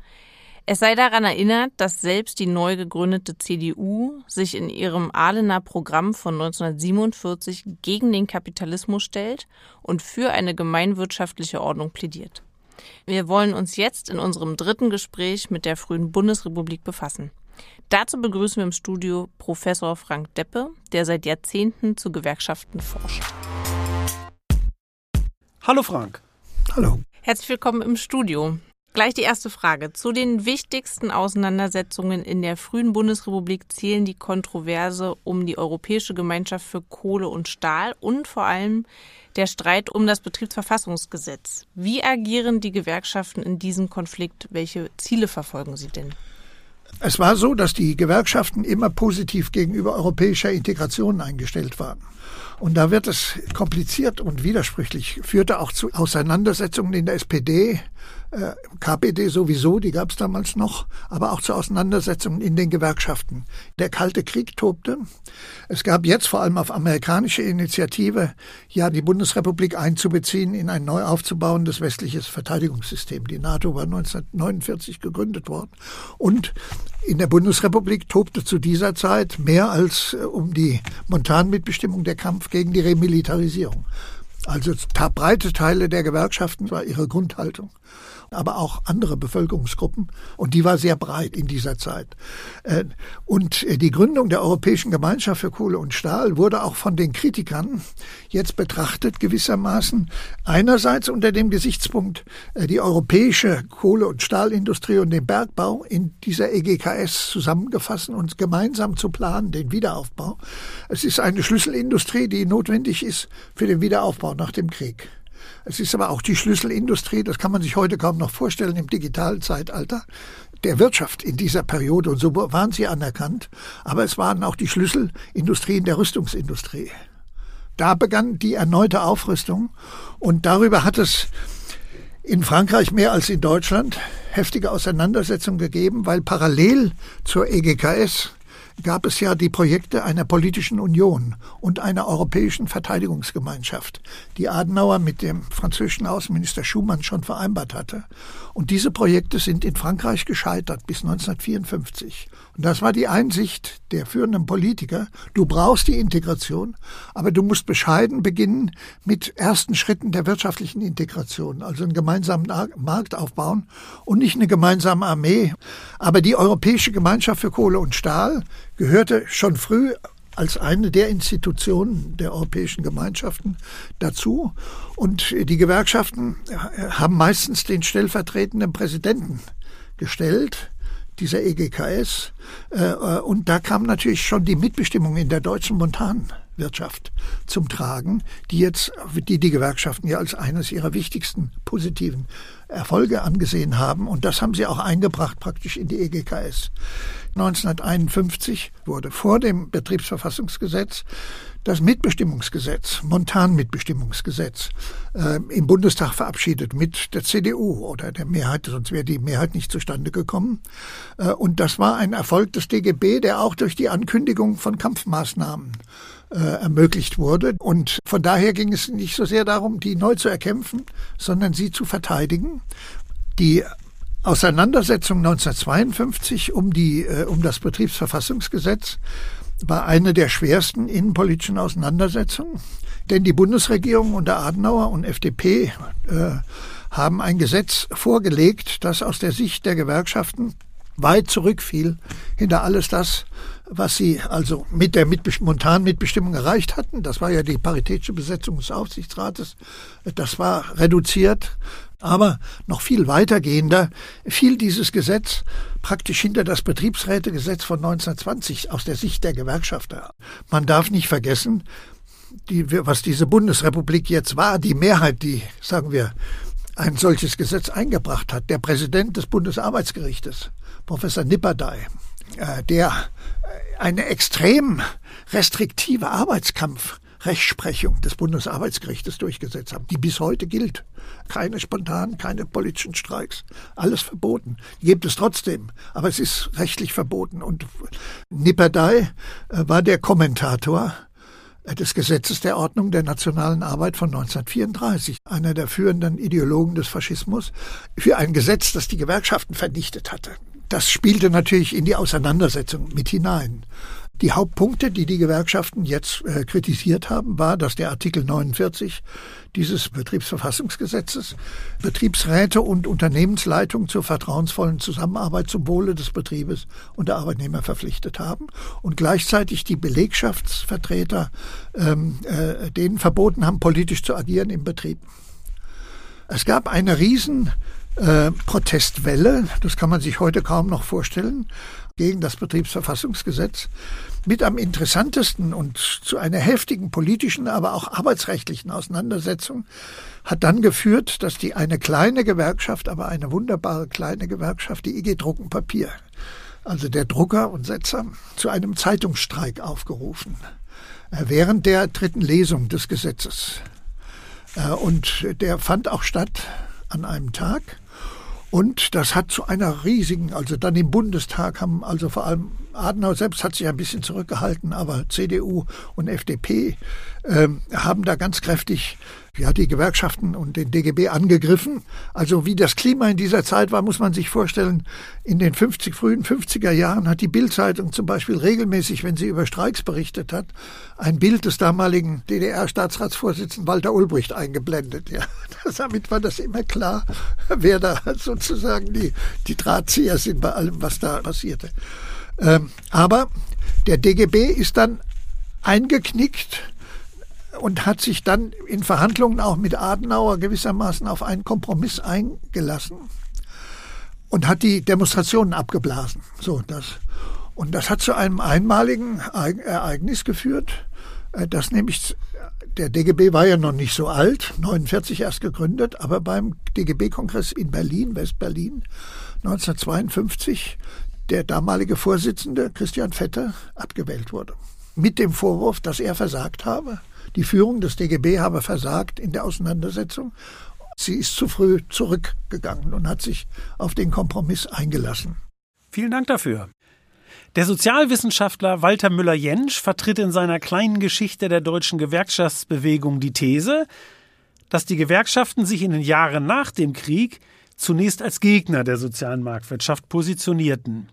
es sei daran erinnert, dass selbst die neu gegründete CDU sich in ihrem Ahlener Programm von 1947 gegen den Kapitalismus stellt und für eine gemeinwirtschaftliche Ordnung plädiert. Wir wollen uns jetzt in unserem dritten Gespräch mit der frühen Bundesrepublik befassen. Dazu begrüßen wir im Studio Professor Frank Deppe, der seit Jahrzehnten zu Gewerkschaften forscht. Hallo Frank. Hallo. Herzlich willkommen im Studio. Gleich die erste Frage. Zu den wichtigsten Auseinandersetzungen in der frühen Bundesrepublik zählen die Kontroverse um die Europäische Gemeinschaft für Kohle und Stahl und vor allem der Streit um das Betriebsverfassungsgesetz. Wie agieren die Gewerkschaften in diesem Konflikt? Welche Ziele verfolgen sie denn? Es war so, dass die Gewerkschaften immer positiv gegenüber europäischer Integration eingestellt waren. Und da wird es kompliziert und widersprüchlich, führte auch zu Auseinandersetzungen in der SPD äh, KPD sowieso, die gab es damals noch, aber auch zu Auseinandersetzungen in den Gewerkschaften. Der Kalte Krieg tobte. Es gab jetzt vor allem auf amerikanische Initiative, ja, die Bundesrepublik einzubeziehen in ein neu aufzubauendes westliches Verteidigungssystem. Die NATO war 1949 gegründet worden. Und in der Bundesrepublik tobte zu dieser Zeit mehr als äh, um die Montanmitbestimmung der Kampf gegen die Remilitarisierung. Also breite Teile der Gewerkschaften war ihre Grundhaltung aber auch andere Bevölkerungsgruppen. Und die war sehr breit in dieser Zeit. Äh, und die Gründung der Europäischen Gemeinschaft für Kohle und Stahl wurde auch von den Kritikern jetzt betrachtet gewissermaßen einerseits unter dem Gesichtspunkt, äh, die europäische Kohle- und Stahlindustrie und den Bergbau in dieser EGKS zusammengefasst und gemeinsam zu planen, den Wiederaufbau. Es ist eine Schlüsselindustrie, die notwendig ist für den Wiederaufbau nach dem Krieg. Es ist aber auch die Schlüsselindustrie, das kann man sich heute kaum noch vorstellen im digitalen Zeitalter, der Wirtschaft in dieser Periode. Und so waren sie anerkannt. Aber es waren auch die Schlüsselindustrien der Rüstungsindustrie. Da begann die erneute Aufrüstung. Und darüber hat es in Frankreich mehr als in Deutschland heftige Auseinandersetzungen gegeben, weil parallel zur EGKS gab es ja die Projekte einer politischen Union und einer europäischen Verteidigungsgemeinschaft, die Adenauer mit dem französischen Außenminister Schumann schon vereinbart hatte. Und diese Projekte sind in Frankreich gescheitert bis 1954. Und das war die Einsicht der führenden Politiker. Du brauchst die Integration, aber du musst bescheiden beginnen mit ersten Schritten der wirtschaftlichen Integration, also einen gemeinsamen Markt aufbauen und nicht eine gemeinsame Armee. Aber die Europäische Gemeinschaft für Kohle und Stahl gehörte schon früh als eine der Institutionen der europäischen Gemeinschaften dazu. Und die Gewerkschaften haben meistens den stellvertretenden Präsidenten gestellt dieser EGKS. Äh, äh, und da kam natürlich schon die Mitbestimmung in der deutschen Montanwirtschaft zum Tragen, die jetzt, die die Gewerkschaften ja als eines ihrer wichtigsten positiven Erfolge angesehen haben. Und das haben sie auch eingebracht praktisch in die EGKS. 1951 wurde vor dem Betriebsverfassungsgesetz das Mitbestimmungsgesetz, Montanmitbestimmungsgesetz, äh, im Bundestag verabschiedet mit der CDU oder der Mehrheit, sonst wäre die Mehrheit nicht zustande gekommen. Äh, und das war ein Erfolg des DGB, der auch durch die Ankündigung von Kampfmaßnahmen äh, ermöglicht wurde. Und von daher ging es nicht so sehr darum, die neu zu erkämpfen, sondern sie zu verteidigen. Die Auseinandersetzung 1952 um die äh, um das Betriebsverfassungsgesetz war eine der schwersten innenpolitischen Auseinandersetzungen, denn die Bundesregierung unter Adenauer und FDP äh, haben ein Gesetz vorgelegt, das aus der Sicht der Gewerkschaften weit zurückfiel hinter alles das, was sie also mit der Montanmitbestimmung erreicht hatten. Das war ja die paritätische Besetzung des Aufsichtsrates. Das war reduziert aber noch viel weitergehender fiel dieses Gesetz praktisch hinter das Betriebsrätegesetz von 1920 aus der Sicht der Gewerkschafter. Man darf nicht vergessen, die, was diese Bundesrepublik jetzt war, die Mehrheit, die, sagen wir, ein solches Gesetz eingebracht hat, der Präsident des Bundesarbeitsgerichtes, Professor Nipperdey, der eine extrem restriktive Arbeitskampf Rechtsprechung des Bundesarbeitsgerichtes durchgesetzt haben, die bis heute gilt. Keine spontanen, keine politischen Streiks. Alles verboten. Gibt es trotzdem, aber es ist rechtlich verboten. Und Nipperdey äh, war der Kommentator äh, des Gesetzes der Ordnung der nationalen Arbeit von 1934, einer der führenden Ideologen des Faschismus, für ein Gesetz, das die Gewerkschaften vernichtet hatte. Das spielte natürlich in die Auseinandersetzung mit hinein. Die Hauptpunkte, die die Gewerkschaften jetzt äh, kritisiert haben, war, dass der Artikel 49 dieses Betriebsverfassungsgesetzes Betriebsräte und Unternehmensleitung zur vertrauensvollen Zusammenarbeit zum Wohle des Betriebes und der Arbeitnehmer verpflichtet haben und gleichzeitig die Belegschaftsvertreter ähm, äh, denen verboten haben, politisch zu agieren im Betrieb. Es gab eine riesen äh, Protestwelle, das kann man sich heute kaum noch vorstellen, gegen das Betriebsverfassungsgesetz. Mit am interessantesten und zu einer heftigen politischen, aber auch arbeitsrechtlichen Auseinandersetzung hat dann geführt, dass die eine kleine Gewerkschaft, aber eine wunderbare kleine Gewerkschaft, die IG Druckenpapier, also der Drucker und Setzer, zu einem Zeitungsstreik aufgerufen äh, während der dritten Lesung des Gesetzes. Äh, und der fand auch statt an einem Tag. Und das hat zu einer riesigen, also dann im Bundestag haben also vor allem Adenauer selbst hat sich ein bisschen zurückgehalten, aber CDU und FDP ähm, haben da ganz kräftig ja, die Gewerkschaften und den DGB angegriffen. Also wie das Klima in dieser Zeit war, muss man sich vorstellen. In den 50, frühen 50er Jahren hat die Bildzeitung zum Beispiel regelmäßig, wenn sie über Streiks berichtet hat, ein Bild des damaligen DDR-Staatsratsvorsitzenden Walter Ulbricht eingeblendet. Ja, damit war das immer klar, wer da sozusagen die, die Drahtzieher sind bei allem, was da passierte. Ähm, aber der DGB ist dann eingeknickt und hat sich dann in Verhandlungen auch mit Adenauer gewissermaßen auf einen Kompromiss eingelassen und hat die Demonstrationen abgeblasen. So das und das hat zu einem einmaligen Ereignis geführt, äh, dass nämlich der DGB war ja noch nicht so alt, 49 erst gegründet, aber beim DGB-Kongress in Berlin, West-Berlin, 1952, der damalige Vorsitzende Christian Vetter abgewählt wurde. Mit dem Vorwurf, dass er versagt habe. Die Führung des DGB habe versagt in der Auseinandersetzung. Sie ist zu früh zurückgegangen und hat sich auf den Kompromiss eingelassen. Vielen Dank dafür. Der Sozialwissenschaftler Walter Müller-Jentsch vertritt in seiner kleinen Geschichte der deutschen Gewerkschaftsbewegung die These, dass die Gewerkschaften sich in den Jahren nach dem Krieg zunächst als Gegner der sozialen Marktwirtschaft positionierten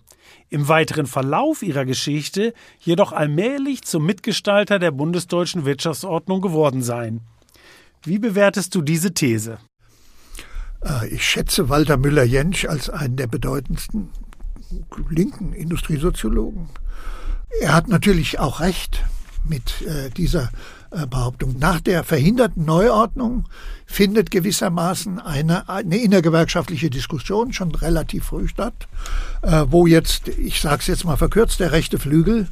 im weiteren Verlauf ihrer Geschichte jedoch allmählich zum Mitgestalter der bundesdeutschen Wirtschaftsordnung geworden seien. Wie bewertest du diese These? Äh, ich schätze Walter Müller-Jentsch als einen der bedeutendsten linken Industriesoziologen. Er hat natürlich auch recht mit äh, dieser Behauptung. Nach der verhinderten Neuordnung findet gewissermaßen eine, eine innergewerkschaftliche Diskussion schon relativ früh statt, äh, wo jetzt, ich sage es jetzt mal verkürzt, der rechte Flügel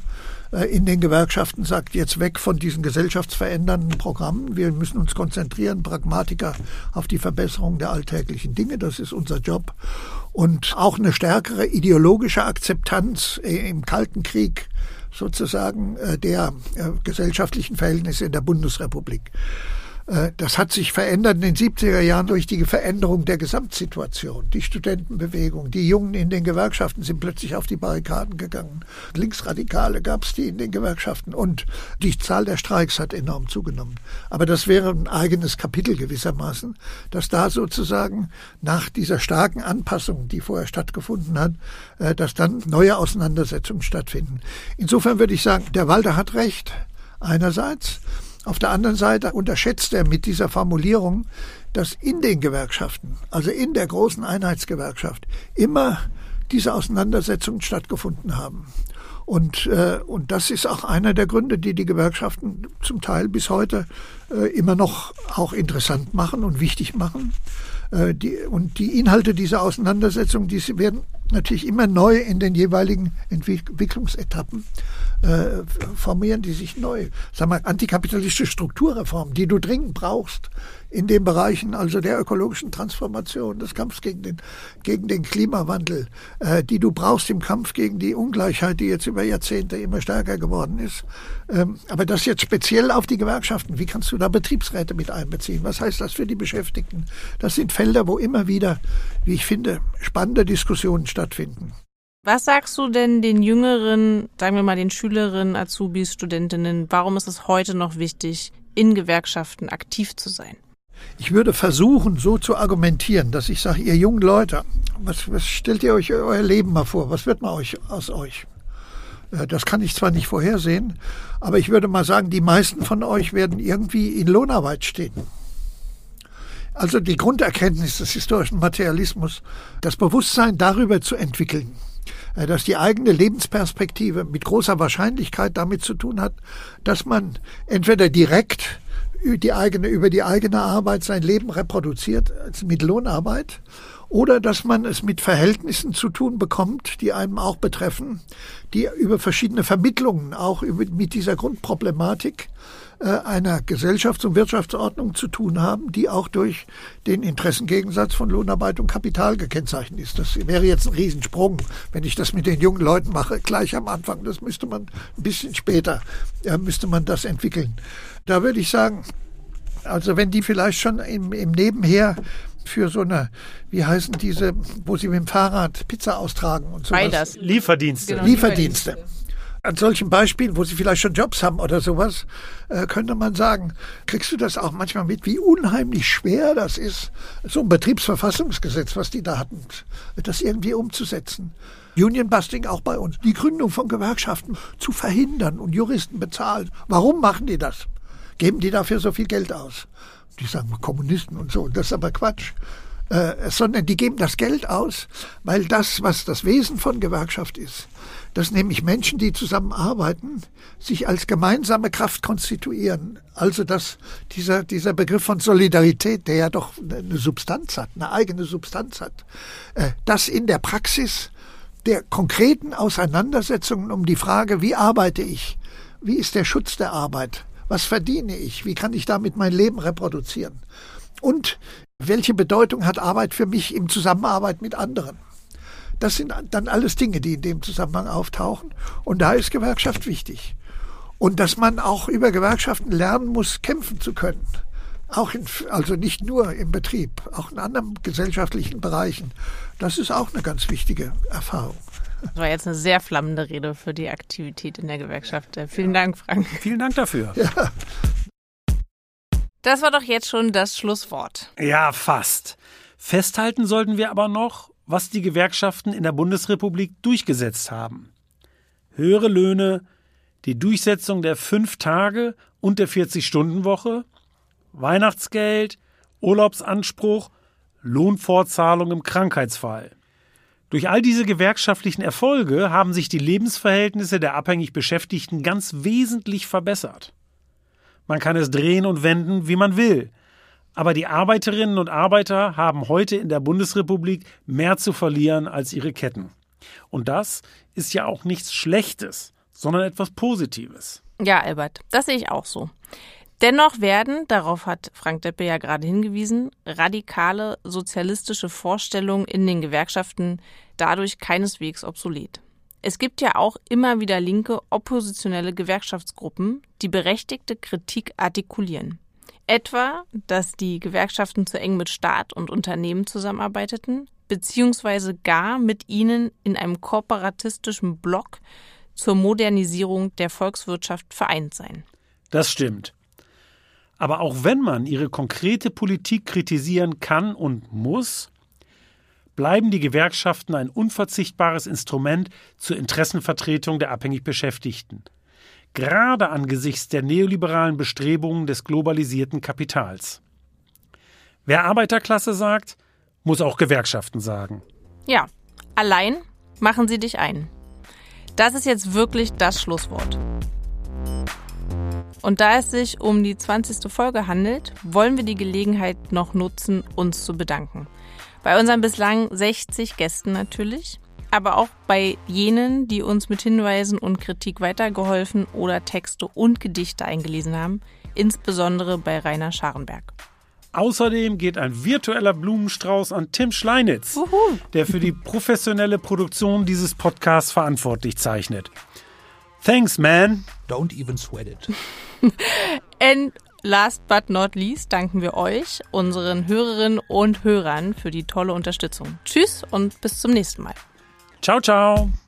äh, in den Gewerkschaften sagt, jetzt weg von diesen gesellschaftsverändernden Programmen. Wir müssen uns konzentrieren, Pragmatiker, auf die Verbesserung der alltäglichen Dinge. Das ist unser Job. Und auch eine stärkere ideologische Akzeptanz im Kalten Krieg sozusagen äh, der äh, gesellschaftlichen Verhältnisse in der Bundesrepublik. Äh, das hat sich verändert in den 70er Jahren durch die Veränderung der Gesamtsituation. Die Studentenbewegung, die Jungen in den Gewerkschaften sind plötzlich auf die Barrikaden gegangen. Linksradikale gab es die in den Gewerkschaften und die Zahl der Streiks hat enorm zugenommen. Aber das wäre ein eigenes Kapitel gewissermaßen, dass da sozusagen nach dieser starken Anpassung, die vorher stattgefunden hat, äh, dass dann neue Auseinandersetzungen stattfinden. Insofern würde ich sagen, der Walter hat recht. Einerseits. Auf der anderen Seite unterschätzt er mit dieser Formulierung, dass in den Gewerkschaften, also in der großen Einheitsgewerkschaft, immer diese Auseinandersetzungen stattgefunden haben. Und, äh, und das ist auch einer der Gründe, die die Gewerkschaften zum Teil bis heute äh, immer noch auch interessant machen und wichtig machen. Äh, die, und die Inhalte dieser Auseinandersetzung, die werden natürlich immer neu in den jeweiligen Entwicklungsetappen äh, formieren die sich neu. Sag mal, antikapitalistische Strukturreformen, die du dringend brauchst in den Bereichen also der ökologischen Transformation, des Kampfs gegen den, gegen den Klimawandel, äh, die du brauchst im Kampf gegen die Ungleichheit, die jetzt über Jahrzehnte immer stärker geworden ist. Ähm, aber das jetzt speziell auf die Gewerkschaften, wie kannst du da Betriebsräte mit einbeziehen? Was heißt das für die Beschäftigten? Das sind Felder, wo immer wieder, wie ich finde, spannende Diskussionen stattfinden. Was sagst du denn den jüngeren, sagen wir mal den Schülerinnen, Azubis, Studentinnen, warum ist es heute noch wichtig, in Gewerkschaften aktiv zu sein? Ich würde versuchen, so zu argumentieren, dass ich sage, ihr jungen Leute, was, was stellt ihr euch euer Leben mal vor? Was wird mal euch aus euch? Äh, das kann ich zwar nicht vorhersehen, aber ich würde mal sagen, die meisten von euch werden irgendwie in Lohnarbeit stehen. Also die Grunderkenntnis des historischen Materialismus, das Bewusstsein darüber zu entwickeln, äh, dass die eigene Lebensperspektive mit großer Wahrscheinlichkeit damit zu tun hat, dass man entweder direkt die eigene, über die eigene Arbeit sein Leben reproduziert, mit Lohnarbeit, oder dass man es mit Verhältnissen zu tun bekommt, die einem auch betreffen, die über verschiedene Vermittlungen auch mit dieser Grundproblematik einer Gesellschafts- und Wirtschaftsordnung zu tun haben, die auch durch den Interessengegensatz von Lohnarbeit und Kapital gekennzeichnet ist. Das wäre jetzt ein Riesensprung, wenn ich das mit den jungen Leuten mache, gleich am Anfang. Das müsste man ein bisschen später, müsste man das entwickeln. Da würde ich sagen, also wenn die vielleicht schon im, im Nebenher für so eine, wie heißen diese, wo sie mit dem Fahrrad Pizza austragen und so. Beides. Lieferdienste. Genau. Lieferdienste. An solchen Beispielen, wo sie vielleicht schon Jobs haben oder sowas, äh, könnte man sagen, kriegst du das auch manchmal mit, wie unheimlich schwer das ist, so ein Betriebsverfassungsgesetz, was die da hatten, das irgendwie umzusetzen. Union Busting auch bei uns. Die Gründung von Gewerkschaften zu verhindern und Juristen bezahlen. Warum machen die das? Geben die dafür so viel Geld aus? Die sagen Kommunisten und so. Das ist aber Quatsch. Äh, sondern die geben das Geld aus, weil das, was das Wesen von Gewerkschaft ist, dass nämlich Menschen, die zusammenarbeiten, sich als gemeinsame Kraft konstituieren. Also dass dieser, dieser Begriff von Solidarität, der ja doch eine Substanz hat, eine eigene Substanz hat, äh, das in der Praxis der konkreten Auseinandersetzungen um die Frage, wie arbeite ich? Wie ist der Schutz der Arbeit? Was verdiene ich? Wie kann ich damit mein Leben reproduzieren? Und welche Bedeutung hat Arbeit für mich im Zusammenarbeit mit anderen? Das sind dann alles Dinge, die in dem Zusammenhang auftauchen. Und da ist Gewerkschaft wichtig. Und dass man auch über Gewerkschaften lernen muss, kämpfen zu können. Auch in, also nicht nur im Betrieb, auch in anderen gesellschaftlichen Bereichen. Das ist auch eine ganz wichtige Erfahrung. Das war jetzt eine sehr flammende Rede für die Aktivität in der Gewerkschaft. Äh, vielen Dank, Frank. Vielen Dank dafür. Ja. Das war doch jetzt schon das Schlusswort. Ja, fast. Festhalten sollten wir aber noch, was die Gewerkschaften in der Bundesrepublik durchgesetzt haben. Höhere Löhne, die Durchsetzung der fünf Tage und der 40-Stunden-Woche, Weihnachtsgeld, Urlaubsanspruch, Lohnfortzahlung im Krankheitsfall. Durch all diese gewerkschaftlichen Erfolge haben sich die Lebensverhältnisse der abhängig Beschäftigten ganz wesentlich verbessert. Man kann es drehen und wenden, wie man will. Aber die Arbeiterinnen und Arbeiter haben heute in der Bundesrepublik mehr zu verlieren als ihre Ketten. Und das ist ja auch nichts Schlechtes, sondern etwas Positives. Ja, Albert, das sehe ich auch so. Dennoch werden, darauf hat Frank Deppe ja gerade hingewiesen, radikale sozialistische Vorstellungen in den Gewerkschaften dadurch keineswegs obsolet. Es gibt ja auch immer wieder linke oppositionelle Gewerkschaftsgruppen, die berechtigte Kritik artikulieren. Etwa, dass die Gewerkschaften zu eng mit Staat und Unternehmen zusammenarbeiteten, beziehungsweise gar mit ihnen in einem kooperatistischen Block zur Modernisierung der Volkswirtschaft vereint seien. Das stimmt. Aber auch wenn man ihre konkrete Politik kritisieren kann und muss, bleiben die Gewerkschaften ein unverzichtbares Instrument zur Interessenvertretung der abhängig Beschäftigten, gerade angesichts der neoliberalen Bestrebungen des globalisierten Kapitals. Wer Arbeiterklasse sagt, muss auch Gewerkschaften sagen. Ja, allein machen sie dich ein. Das ist jetzt wirklich das Schlusswort. Und da es sich um die 20. Folge handelt, wollen wir die Gelegenheit noch nutzen, uns zu bedanken. Bei unseren bislang 60 Gästen natürlich, aber auch bei jenen, die uns mit Hinweisen und Kritik weitergeholfen oder Texte und Gedichte eingelesen haben, insbesondere bei Rainer Scharenberg. Außerdem geht ein virtueller Blumenstrauß an Tim Schleinitz, Uhu. der für die professionelle Produktion dieses Podcasts verantwortlich zeichnet. Thanks, man. Don't even sweat it. And last but not least danken wir euch, unseren Hörerinnen und Hörern, für die tolle Unterstützung. Tschüss und bis zum nächsten Mal. Ciao, ciao.